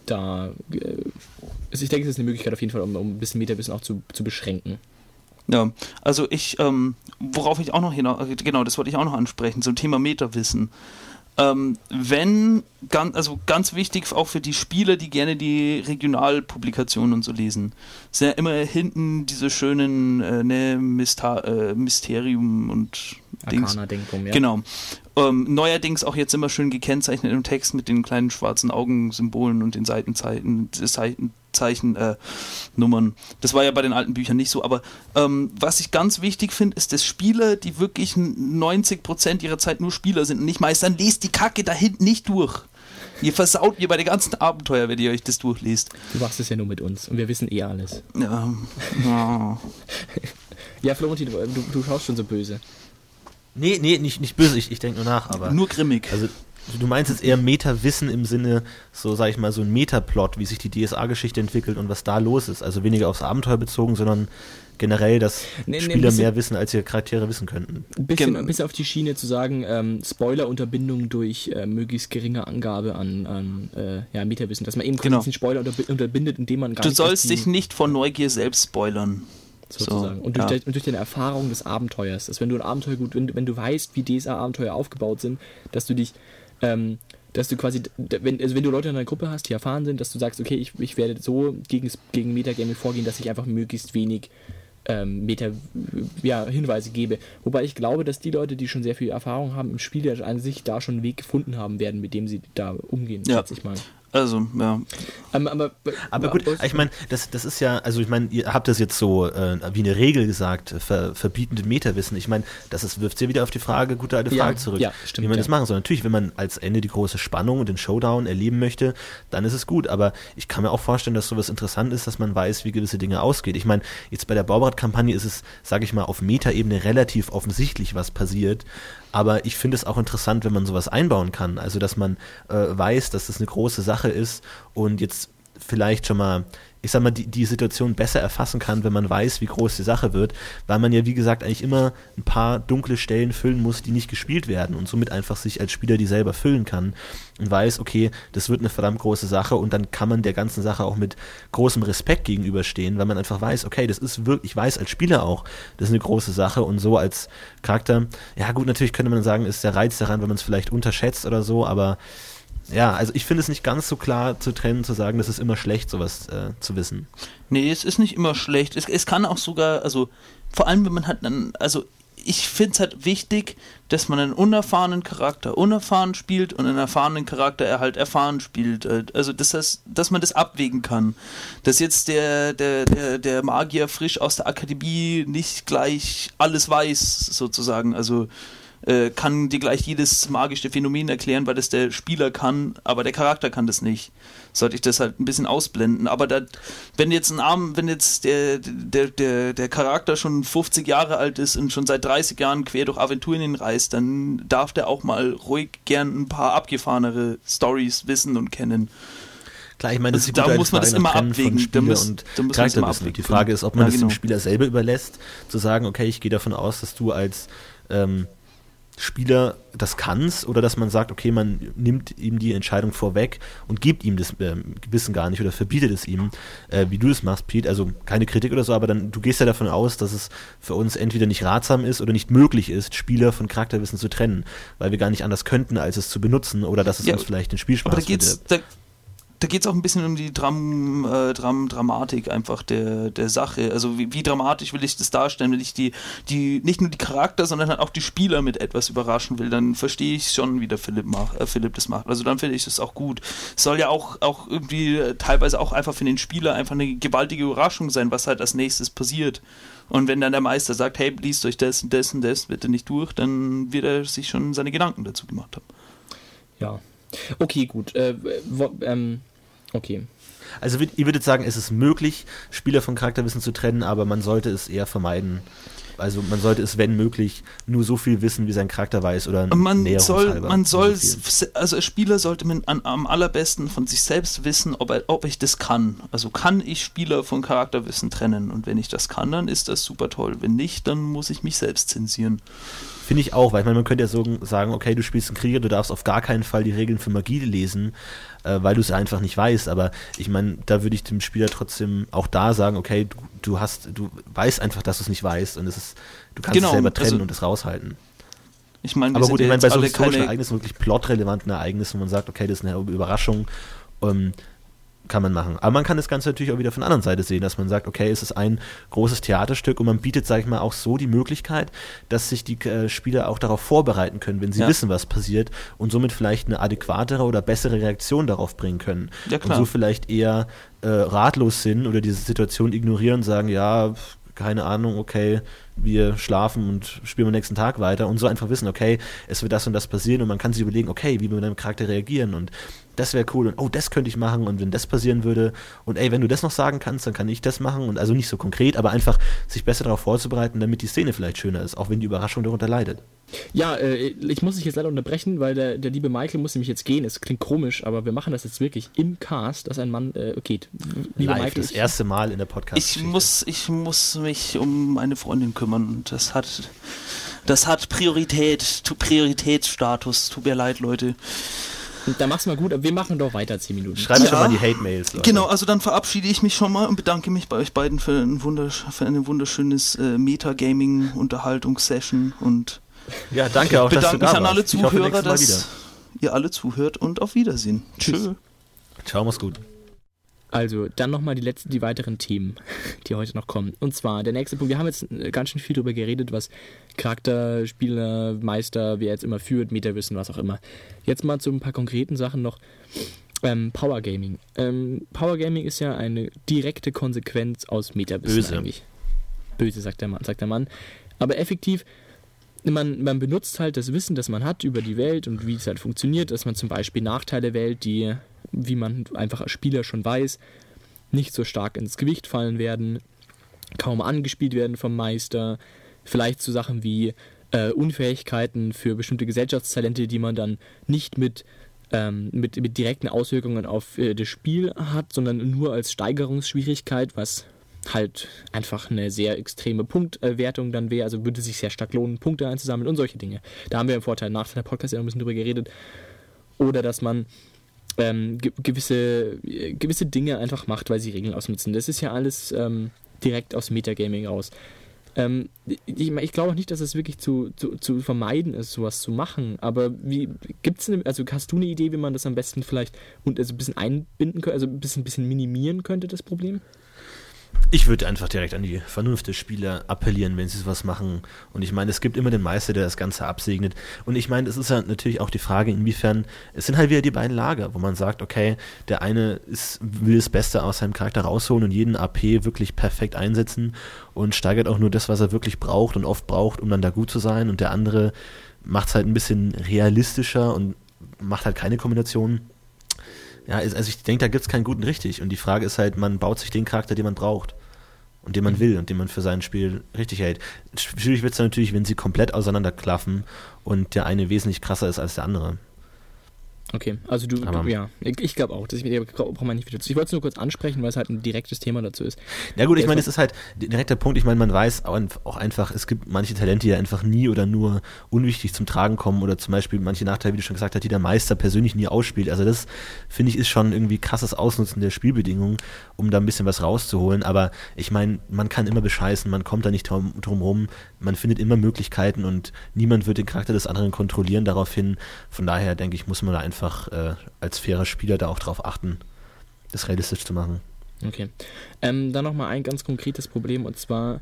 da, äh, also ich denke, das ist eine Möglichkeit auf jeden Fall, um, um ein bisschen Metawissen auch zu, zu beschränken. Ja, also ich, ähm, worauf ich auch noch hinaus, genau, das wollte ich auch noch ansprechen, zum Thema Metawissen. Ähm, wenn, ganz, also ganz wichtig auch für die Spieler, die gerne die Regionalpublikationen und so lesen, sind ja immer hinten diese schönen äh, ne, Mysta äh, Mysterium und Dings. Arcana-Denkung, ja. Genau. Ähm, neuerdings auch jetzt immer schön gekennzeichnet im Text mit den kleinen schwarzen Augensymbolen und den Seitenzeichen, Zeichen, Zeichen äh, Nummern. Das war ja bei den alten Büchern nicht so, aber ähm, was ich ganz wichtig finde, ist, dass Spieler, die wirklich 90% ihrer Zeit nur Spieler sind und nicht Meistern, lest die Kacke da hinten nicht durch. Ihr versaut mir bei den ganzen Abenteuer, wenn ihr euch das durchliest. Du machst es ja nur mit uns und wir wissen eh alles. Ja. ja. Ja, Florentin, du, du, du schaust schon so böse. Nee, nee, nicht, nicht böse, ich, ich denke nur nach, aber. Nur grimmig. Also, du meinst jetzt eher Meta-Wissen im Sinne, so sag ich mal, so ein Metaplot, wie sich die DSA-Geschichte entwickelt und was da los ist. Also weniger aufs Abenteuer bezogen, sondern generell, dass Nee, nee, Spieler bisschen- mehr wissen, als ihre Charaktere wissen könnten. Ein bisschen, Gen- ein bisschen auf die Schiene zu sagen, ähm, Spoiler-Unterbindung durch äh, möglichst geringe Angabe an, an äh, ja, Metawissen. Dass man eben Genau. diesen Spoiler unterbi- unterbindet, indem man gar Du nicht sollst dich nicht vor Neugier selbst spoilern. Sozusagen. So, und, durch ja. de, und durch deine Erfahrung des Abenteuers, dass wenn du ein Abenteuer gut, wenn, du- wenn du weißt, wie DSA-Abenteuer aufgebaut sind, dass du dich, ähm, dass du quasi, wenn, also wenn du Leute in einer Gruppe hast, die erfahren sind, dass du sagst, okay, ich, ich werde so gegen, gegen Metagaming vorgehen, dass ich einfach möglichst wenig ähm, Meta, ja, Hinweise gebe. Wobei ich glaube, dass die Leute, die schon sehr viel Erfahrung haben im Spiel, ja an sich da schon einen Weg gefunden haben werden, mit dem sie da umgehen, Ja. schätze ich mal. Also, ja. Ähm, aber, Aber gut, ich meine, das, das ist ja, also ich meine, ihr habt das jetzt so äh, wie eine Regel gesagt, ver, verbieten den Metawissen. Ich meine, das ist, wirft sehr wieder auf die Frage, gute alte Ja, Frage zurück, ja, stimmt, wie man ja. das machen soll. Natürlich, wenn man als Ende die große Spannung und den Showdown erleben möchte, dann ist es gut. Aber ich kann mir auch vorstellen, dass sowas interessant ist, dass man weiß, wie gewisse Dinge ausgeht. Ich meine, jetzt bei der Baubrad-Kampagne ist es, sage ich mal, auf Metaebene relativ offensichtlich, was passiert. Aber ich finde es auch interessant, wenn man sowas einbauen kann. Also, dass man äh, weiß, dass das eine große Sache ist und jetzt vielleicht schon mal, ich sag mal, die, die Situation besser erfassen kann, wenn man weiß, wie groß die Sache wird, weil man ja, wie gesagt, eigentlich immer ein paar dunkle Stellen füllen muss, die nicht gespielt werden und somit einfach sich als Spieler die selber füllen kann und weiß, okay, das wird eine verdammt große Sache und dann kann man der ganzen Sache auch mit großem Respekt gegenüberstehen, weil man einfach weiß, okay, das ist wirklich, ich weiß als Spieler auch, das ist eine große Sache und so als Charakter, ja gut, natürlich könnte man sagen, ist der Reiz daran, wenn man es vielleicht unterschätzt oder so, aber ja, also ich finde es nicht ganz so klar zu trennen, zu sagen, das ist immer schlecht, sowas äh, zu wissen. Nee, es ist nicht immer schlecht. Es, es kann auch sogar, also vor allem, wenn man halt dann, also ich finde es halt wichtig, dass man einen unerfahrenen Charakter unerfahren spielt und einen erfahrenen Charakter er halt erfahren spielt. Äh, Also das heißt, dass man das abwägen kann. Dass jetzt der, der, der, der Magier frisch aus der Akademie nicht gleich alles weiß, sozusagen. Also äh, kann dir gleich jedes magische Phänomen erklären, weil das der Spieler kann, aber der Charakter kann das nicht. Sollte ich das halt ein bisschen ausblenden. Aber da, wenn jetzt ein Arm, wenn jetzt der, der, der, der Charakter schon 50 Jahre alt ist und schon seit 30 Jahren quer durch Aventurien reist, dann darf der auch mal ruhig gern ein paar abgefahrenere Stories wissen und kennen. Klar, ich meine, das Also da muss man das immer abwägen. Da Spieler muss- und da muss man das immer Charakterwissen. Die. Frage ist, ob man Ja, das genau. dem Spieler selber überlässt, zu sagen, okay, ich gehe davon aus, dass du als ähm, Spieler das kannst oder dass man sagt, okay, man nimmt ihm die Entscheidung vorweg und gibt ihm das äh, Wissen gar nicht oder verbietet es ihm, äh, wie du das machst, Pete. Also keine Kritik oder so, aber dann du gehst ja davon aus, dass es für uns entweder nicht ratsam ist oder nicht möglich ist, Spieler von Charakterwissen zu trennen, weil wir gar nicht anders könnten, als es zu benutzen oder dass es ja, uns vielleicht den Spielspaß aber da geht's, da, da geht es auch ein bisschen um die Dram, äh, Dram, Dramatik einfach der, der Sache. Also wie, wie, dramatisch will ich das darstellen, wenn ich die, die, nicht nur die Charakter, sondern halt auch die Spieler mit etwas überraschen will, dann verstehe ich schon, wie der Philipp, mach, äh, Philipp das macht. Also dann finde ich das auch gut. Es soll ja auch, auch irgendwie äh, teilweise auch einfach für den Spieler einfach eine gewaltige Überraschung sein, was halt als nächstes passiert. Und wenn dann der Meister sagt, hey, liest euch das und das und das bitte nicht durch, dann wird er sich schon seine Gedanken dazu gemacht haben. Ja. Okay, gut. Äh, wo, ähm, Okay. Also ihr würdet sagen, es ist möglich, Spieler von Charakterwissen zu trennen, aber man sollte es eher vermeiden. Also man sollte es, wenn möglich, nur so viel wissen, wie sein Charakter weiß oder man soll, man soll, also als Spieler sollte man an, am allerbesten von sich selbst wissen, ob, ob ich das kann. Also kann ich Spieler von Charakterwissen trennen und wenn ich das kann, dann ist das super toll. Wenn nicht, dann muss ich mich selbst zensieren. Finde ich auch, weil ich meine, man könnte ja so sagen, okay, du spielst einen Krieger, du darfst auf gar keinen Fall die Regeln für Magie lesen, äh, weil du es einfach nicht weißt. Aber ich meine, da würde ich dem Spieler trotzdem auch da sagen, okay, du, du hast, du weißt einfach, dass du es nicht weißt und es ist, du kannst genau, es selber trennen also, und es raushalten. Ich meine, aber gut, ich meine, bei so historischen Ereignissen, wirklich plotrelevanten Ereignissen, wo man sagt, okay, das ist eine Überraschung, ähm, kann man machen. Aber man kann das Ganze natürlich auch wieder von der anderen Seite sehen, dass man sagt, okay, es ist ein großes Theaterstück und man bietet, sage ich mal, auch so die Möglichkeit, dass sich die äh, Spieler auch darauf vorbereiten können, wenn sie ja. wissen, was passiert und somit vielleicht eine adäquatere oder bessere Reaktion darauf bringen können. Ja. Und so vielleicht eher äh, ratlos sind oder diese Situation ignorieren und sagen, ja, keine Ahnung, okay, wir schlafen und spielen am nächsten Tag weiter und so einfach wissen, okay, es wird das und das passieren und man kann sich überlegen, okay, wie wir mit deinem Charakter reagieren und das wäre cool und oh, das könnte ich machen und wenn das passieren würde und ey, wenn du das noch sagen kannst, dann kann ich das machen und also nicht so konkret, aber einfach sich besser darauf vorzubereiten, damit die Szene vielleicht schöner ist, auch wenn die Überraschung darunter leidet. Ja, äh, ich muss dich jetzt leider unterbrechen, weil der, der liebe Michael muss nämlich jetzt gehen. Es klingt komisch, aber wir machen das jetzt wirklich im Cast, dass ein Mann äh, geht. Lieber Live, Michael, das erste Mal in der Podcast. Ich muss, ich muss mich um meine Freundin kümmern und das hat, das hat Priorität, Prioritätsstatus. Tut mir leid, Leute. Da mach's mal gut, aber wir machen doch weiter 10 Minuten. Schreibt ja, schon mal die Hate-Mails. Genau, also dann verabschiede ich mich schon mal und bedanke mich bei euch beiden für, ein wundersch für eine wunderschönes äh, Metagaming-Unterhaltungssession und ja, danke auch, bedanke dass du da mich an alle Zuhörer, hoffe, dass ihr alle zuhört und auf Wiedersehen. Tschüss. Ciao, mach's gut. Also, dann nochmal die letzten, die weiteren Themen, die heute noch kommen. Und zwar, der nächste Punkt, wir haben jetzt äh, ganz schön viel darüber geredet, was Charakter, Spieler, Meister, wer jetzt immer führt, Metawissen, was auch immer. Jetzt mal zu ein paar konkreten Sachen noch. Ähm, Power Gaming. Ähm, Power Gaming ist ja eine direkte Konsequenz aus Metawissen Böse. eigentlich. Böse, sagt der Mann. Sagt der Mann. Aber effektiv, man, man benutzt halt das Wissen, das man hat über die Welt und wie es halt funktioniert, dass man zum Beispiel Nachteile wählt, die wie man einfach als Spieler schon weiß, nicht so stark ins Gewicht fallen werden, kaum angespielt werden vom Meister, vielleicht zu so Sachen wie äh, Unfähigkeiten für bestimmte Gesellschaftstalente, die man dann nicht mit, ähm, mit, mit direkten Auswirkungen auf äh, das Spiel hat, sondern nur als Steigerungsschwierigkeit, was halt einfach eine sehr extreme Punktwertung dann wäre, also würde sich sehr stark lohnen, Punkte einzusammeln und solche Dinge. Da haben wir im Vorteil nach der Podcast ja ein bisschen drüber geredet. Oder dass man ähm, ge gewisse, äh, gewisse Dinge einfach macht, weil sie Regeln ausnutzen. Das ist ja alles ähm, direkt aus Metagaming raus. Ähm, ich, ich glaube auch nicht, dass es wirklich zu, zu, zu, vermeiden ist, sowas zu machen. Aber wie gibt's eine, also hast du eine Idee, wie man das am besten vielleicht und also ein bisschen einbinden könnte, also ein bisschen, ein bisschen minimieren könnte, das Problem? Ich würde einfach direkt an die Vernunft des Spieler appellieren, wenn sie sowas machen. Und ich meine, es gibt immer den Meister, der das Ganze absegnet. Und ich meine, es ist ja natürlich auch die Frage, inwiefern, es sind halt wieder die beiden Lager, wo man sagt, okay, der eine ist, will das Beste aus seinem Charakter rausholen und jeden AP wirklich perfekt einsetzen und steigert auch nur das, was er wirklich braucht und oft braucht, um dann da gut zu sein. Und der andere macht es halt ein bisschen realistischer und macht halt keine Kombinationen ja, also ich denke, da gibt es keinen guten richtig. Und die Frage ist halt, man baut sich den Charakter, den man braucht. Und den man mhm. will und den man für sein Spiel richtig hält. Schwierig wird es natürlich, wenn sie komplett auseinanderklaffen und der eine wesentlich krasser ist als der andere. Okay, also du, du ja, ich, ich glaube auch. Das ich, braucht man nicht wieder zu. Ich wollte es nur kurz ansprechen, weil es halt ein direktes Thema dazu ist. Ja gut, ich meine, es ist halt direkt der Punkt, ich meine, man weiß auch einf- auch einfach, es gibt manche Talente, die einfach nie oder nur unwichtig zum Tragen kommen oder zum Beispiel manche Nachteile, wie du schon gesagt hast, die der Meister persönlich nie ausspielt. Also das, finde ich, ist schon irgendwie krasses Ausnutzen der Spielbedingungen, um da ein bisschen was rauszuholen. Aber ich meine, man kann immer bescheißen, man kommt da nicht drum, drum rum, man findet immer Möglichkeiten und niemand wird den Charakter des anderen kontrollieren daraufhin. Von daher, denke ich, muss man da einfach äh, als fairer Spieler da auch drauf achten, das realistisch zu machen. Okay. Ähm, dann nochmal ein ganz konkretes Problem und zwar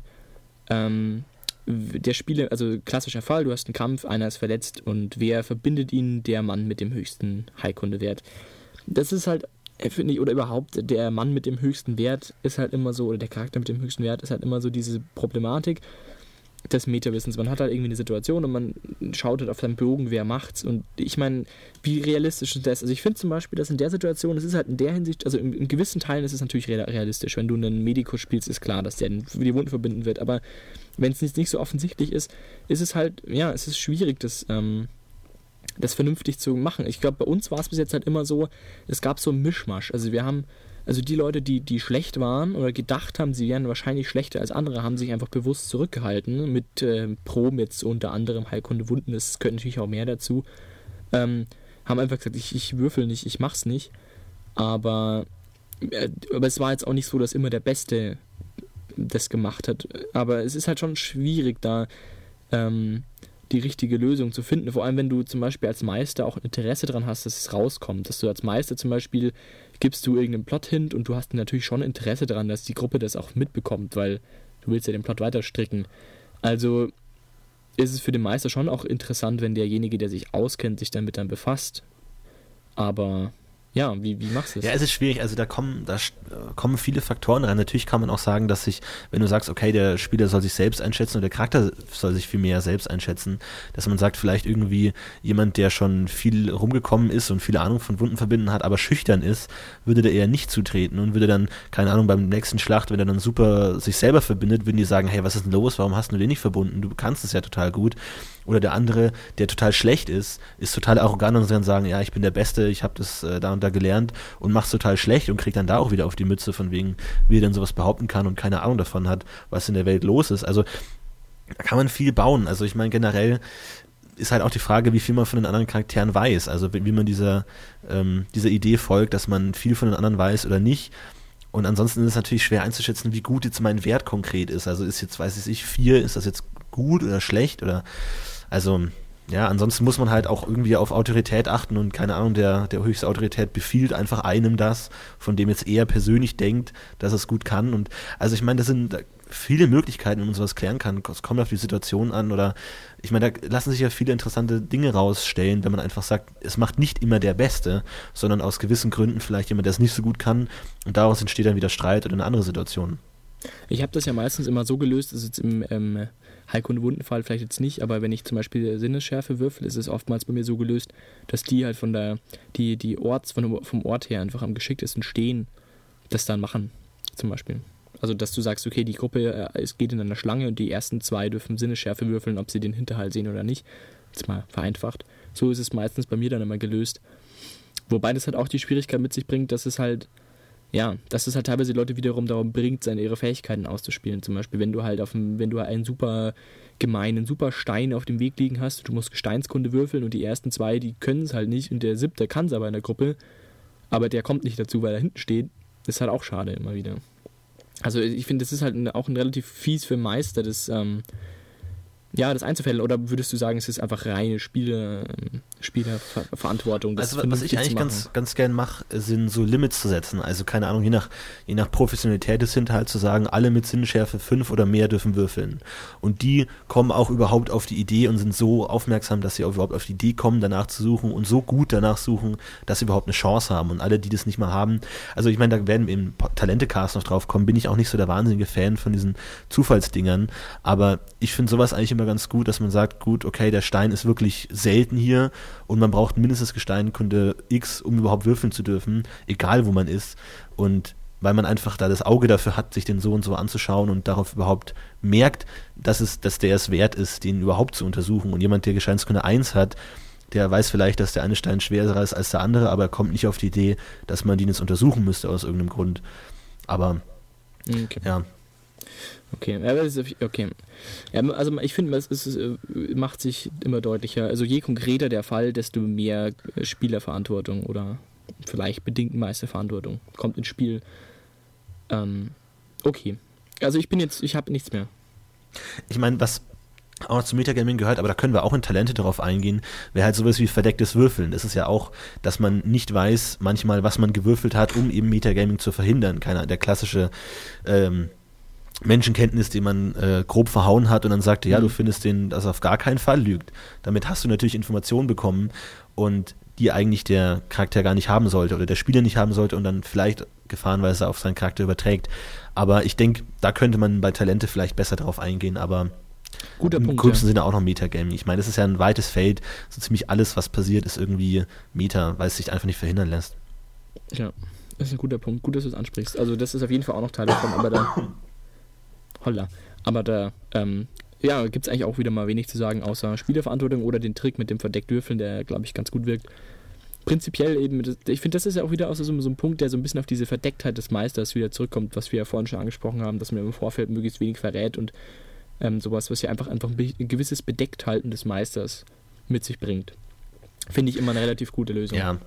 ähm, der Spieler, also klassischer Fall, du hast einen Kampf, einer ist verletzt und wer verbindet ihn? Der Mann mit dem höchsten Heilkundewert. Das ist halt, äh, finde ich, oder überhaupt der Mann mit dem höchsten Wert ist halt immer so, oder der Charakter mit dem höchsten Wert ist halt immer so diese Problematik des Metawissens. Man hat halt irgendwie eine Situation und man schaut halt auf seinen Bogen, wer macht's. Und ich meine, wie realistisch ist das? Also ich finde zum Beispiel, dass in der Situation, es ist halt in der Hinsicht, also in, in gewissen Teilen ist es natürlich rea- realistisch. Wenn du einen Medikus spielst, ist klar, dass der die Wunden verbinden wird. Aber wenn es nicht, nicht so offensichtlich ist, ist es halt, ja, es ist schwierig, das, ähm, das vernünftig zu machen. Ich glaube, bei uns war es bis jetzt halt immer so, es gab so einen Mischmasch. Also wir haben, also die Leute, die, die schlecht waren oder gedacht haben, sie wären wahrscheinlich schlechter als andere, haben sich einfach bewusst zurückgehalten mit äh, Prom jetzt unter anderem Heilkunde Wunden, es gehört natürlich auch mehr dazu. Ähm, haben einfach gesagt, ich, ich würfel nicht, ich mach's nicht. Aber, äh, aber es war jetzt auch nicht so, dass immer der Beste das gemacht hat. Aber es ist halt schon schwierig, da ähm, die richtige Lösung zu finden. Vor allem, wenn du zum Beispiel als Meister auch Interesse daran hast, dass es rauskommt. Dass du als Meister zum Beispiel gibst du irgendeinen Plot hin und du hast natürlich schon Interesse daran, dass die Gruppe das auch mitbekommt, weil du willst ja den Plot weiter stricken. Also ist es für den Meister schon auch interessant, wenn derjenige, der sich auskennt, sich damit dann befasst. Aber ja, wie, wie machst du es? Ja, es ist schwierig. Also da kommen, da äh, kommen viele Faktoren rein. Natürlich kann man auch sagen, dass sich, wenn du sagst, okay, der Spieler soll sich selbst einschätzen oder der Charakter soll sich viel mehr selbst einschätzen, dass man sagt, vielleicht irgendwie jemand, der schon viel rumgekommen ist und viele Ahnung von Wunden verbinden hat, aber schüchtern ist, würde der eher nicht zutreten und würde dann, keine Ahnung, beim nächsten Schlacht, wenn er dann super sich selber verbindet, würden die sagen, hey, was ist denn los? Warum hast du den nicht verbunden? Du kannst es ja total gut. Oder der andere, der total schlecht ist, ist total arrogant und kann sagen, ja, ich bin der Beste, ich habe das äh, da und da gelernt und macht's total schlecht und kriegt dann da auch wieder auf die Mütze von wegen, wie er denn sowas behaupten kann und keine Ahnung davon hat, was in der Welt los ist. Also da kann man viel bauen. Also ich meine generell ist halt auch die Frage, wie viel man von den anderen Charakteren weiß. Also wie, man dieser, ähm, dieser Idee folgt, dass man viel von den anderen weiß oder nicht. Und ansonsten ist es natürlich schwer einzuschätzen, wie gut jetzt mein Wert konkret ist. Also ist jetzt, weiß ich, vier, ist das jetzt gut oder schlecht oder also ja, ansonsten muss man halt auch irgendwie auf Autorität achten und keine Ahnung, der, der höchste Autorität befiehlt einfach einem das, von dem jetzt er persönlich denkt, dass es gut kann. Und also ich meine, das sind viele Möglichkeiten, wie man sowas klären kann. Es kommt auf die Situation an oder ich meine, da lassen sich ja viele interessante Dinge rausstellen, wenn man einfach sagt, es macht nicht immer der Beste, sondern aus gewissen Gründen vielleicht jemand, der es nicht so gut kann und daraus entsteht dann wieder Streit oder eine andere Situation. Ich habe das ja meistens immer so gelöst, dass jetzt im ähm, Heilkunde-Wundenfall vielleicht jetzt nicht, aber wenn ich zum Beispiel Sinnesschärfe würfel, ist es oftmals bei mir so gelöst, dass die halt von der, die, die Orts, von, vom Ort her einfach am geschicktesten stehen, das dann machen, zum Beispiel. Also, dass du sagst, okay, die Gruppe, äh, es geht in einer Schlange und die ersten zwei dürfen Sinnesschärfe würfeln, ob sie den Hinterhalt sehen oder nicht. Jetzt mal vereinfacht. So ist es meistens bei mir dann immer gelöst. Wobei das halt auch die Schwierigkeit mit sich bringt, dass es halt ja, dass es halt teilweise die Leute wiederum darum bringt, seine ihre Fähigkeiten auszuspielen. Zum Beispiel, wenn du halt auf dem, wenn du einen super gemeinen, super Stein auf dem Weg liegen hast, du musst Gesteinskunde würfeln und die ersten zwei, die können es halt nicht und der siebte kann es aber in der Gruppe, aber der kommt nicht dazu, weil er hinten steht, ist halt auch schade immer wieder. Also ich finde, das ist halt auch ein relativ fies für Meister, das, ähm, ja, das einzufällen. Oder würdest du sagen, es ist einfach reine Spiele, ähm, Spielerverantwortung? Also was ich eigentlich ganz, ganz gern mache, sind so Limits zu setzen. Also keine Ahnung, je nach, je nach Professionalität des Hinterhalts zu sagen, alle mit Sinnschärfe 5 oder mehr dürfen würfeln. Und die kommen auch überhaupt auf die Idee und sind so aufmerksam, dass sie auch überhaupt auf die Idee kommen, danach zu suchen und so gut danach suchen, dass sie überhaupt eine Chance haben. Und alle, die das nicht mal haben, also ich meine, da werden wir im Talente-Cast noch drauf kommen, bin ich auch nicht so der wahnsinnige Fan von diesen Zufallsdingern. Aber ich finde sowas eigentlich immer ganz gut, dass man sagt, gut, okay, der Stein ist wirklich selten hier und man braucht mindestens Gesteinkunde X, um überhaupt würfeln zu dürfen, egal wo man ist. Und weil man einfach da das Auge dafür hat, sich den so und so anzuschauen und darauf überhaupt merkt, dass es, dass der es wert ist, den überhaupt zu untersuchen. Und jemand, der Gesteinskunde 1 hat, der weiß vielleicht, dass der eine Stein schwerer ist als der andere, aber kommt nicht auf die Idee, dass man den jetzt untersuchen müsste aus irgendeinem Grund. Aber Okay. ja, Okay, okay. Ja, also ich finde, es, ist, äh, macht sich immer deutlicher. Also je konkreter der Fall, desto mehr äh, Spielerverantwortung oder vielleicht bedingt Meisterverantwortung kommt ins Spiel. Ähm, okay. Also ich bin jetzt, ich habe nichts mehr. ich meine, was auch noch zum Metagaming gehört, aber da können wir auch in Talente darauf eingehen, wäre halt sowas wie verdecktes Würfeln. Das ist ja auch, dass man nicht weiß, manchmal, was man gewürfelt hat, um eben Metagaming zu verhindern. Keiner, der klassische ähm, Menschenkenntnis, den man äh, grob verhauen hat und dann sagte, ja, du findest den, das auf gar keinen Fall lügt. Damit hast du natürlich Informationen bekommen und die eigentlich der Charakter gar nicht haben sollte oder der Spieler nicht haben sollte und dann vielleicht gefahrenweise auf seinen Charakter überträgt. Aber ich denke, da könnte man bei Talente vielleicht besser drauf eingehen, aber Guter im Punkt. gröbsten Ja. Sinne auch noch Metagaming. Ich meine, das ist ja ein weites Feld. So ziemlich alles, was passiert, ist irgendwie Meta, weil es sich einfach nicht verhindern lässt. ja, das ist ein guter Punkt. Gut, dass du es ansprichst. Also das ist auf jeden Fall auch noch Teil davon, aber da. Holla. Aber da, ähm, ja, gibt es eigentlich auch wieder mal wenig zu sagen, außer Spielerverantwortung oder den Trick mit dem Verdeckdürfeln, der, glaube ich, ganz gut wirkt. Prinzipiell eben, ich finde, das ist ja auch wieder auch so, so ein Punkt, der so ein bisschen auf diese Verdecktheit des Meisters wieder zurückkommt, was wir ja vorhin schon angesprochen haben, dass man im Vorfeld möglichst wenig verrät und ähm, sowas, was ja einfach, einfach ein gewisses Bedeckthalten des Meisters mit sich bringt. Finde ich immer eine relativ gute Lösung. Ja.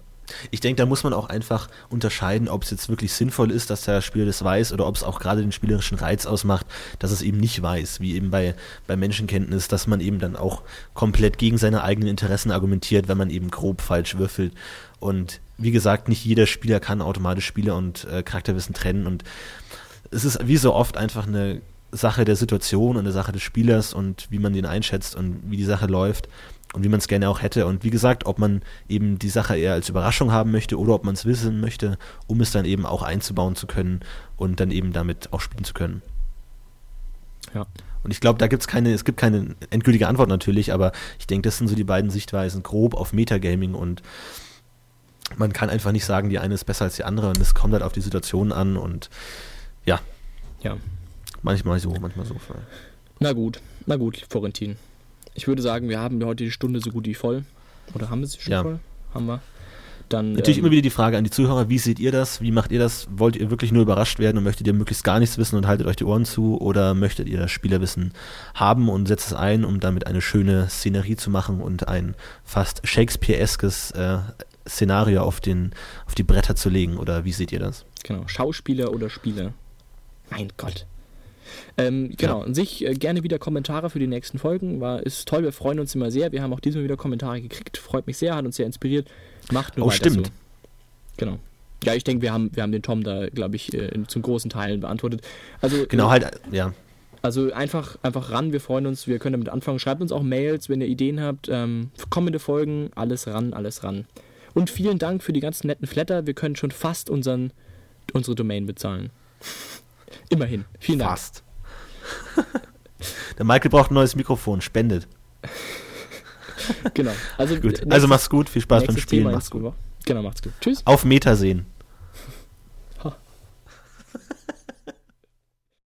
Ich denke, da muss man auch einfach unterscheiden, ob es jetzt wirklich sinnvoll ist, dass der Spieler das weiß oder ob es auch gerade den spielerischen Reiz ausmacht, dass es eben nicht weiß, wie eben bei, bei Menschenkenntnis, dass man eben dann auch komplett gegen seine eigenen Interessen argumentiert, wenn man eben grob falsch würfelt. Und wie gesagt, nicht jeder Spieler kann automatisch Spieler und äh, Charakterwissen trennen und es ist wie so oft einfach eine Sache der Situation und eine Sache des Spielers und wie man den einschätzt und wie die Sache läuft und wie man es gerne auch hätte. Und wie gesagt, ob man eben die Sache eher als Überraschung haben möchte oder ob man es wissen möchte, um es dann eben auch einzubauen zu können und dann eben damit auch spielen zu können. Ja. Und ich glaube, da gibt es keine, es gibt keine endgültige Antwort natürlich, aber ich denke, das sind so die beiden Sichtweisen grob auf Metagaming und man kann einfach nicht sagen, die eine ist besser als die andere und es kommt halt auf die Situation an und ja, ja. Manchmal so, manchmal so. Na gut, na gut, Florentin. Ich würde sagen, wir haben heute die Stunde so gut wie voll. Oder haben wir sie schon Ja. voll? Haben wir. Dann, Natürlich ähm, immer wieder die Frage an die Zuhörer, wie seht ihr das? Wie macht ihr das? Wollt ihr wirklich nur überrascht werden und möchtet ihr möglichst gar nichts wissen und haltet euch die Ohren zu? Oder möchtet ihr das Spielerwissen haben und setzt es ein, um damit eine schöne Szenerie zu machen und ein fast Shakespeare-eskes äh, Szenario auf, den, auf die Bretter zu legen? Oder wie seht ihr das? Genau, Schauspieler oder Spieler. Mein Gott. Ähm, genau, Ja. an sich äh, gerne wieder Kommentare für die nächsten Folgen. War, ist toll, wir freuen uns immer sehr. Wir haben auch diesmal wieder Kommentare gekriegt. Freut mich sehr, hat uns sehr inspiriert. Macht nur Oh, weiter stimmt. so. Genau. Ja, ich denke, wir haben, wir haben den Tom da, glaube ich, äh, zum großen Teilen beantwortet. Also, Genau, äh, halt, äh, ja. Also einfach, einfach ran, wir freuen uns, wir können damit anfangen. Schreibt uns auch Mails, wenn ihr Ideen habt. Ähm, kommende Folgen, alles ran, alles ran. Und vielen Dank für die ganzen netten Flatter. Wir können schon fast unseren, unsere Domain bezahlen. Immerhin. Vielen Dank. Fast. Der Michael braucht ein neues Mikrofon, spendet. genau. Also, gut. Nächstes, also mach's gut, viel Spaß beim Spielen. Mach's gut. Genau, macht's gut. Tschüss. Auf Meta sehen.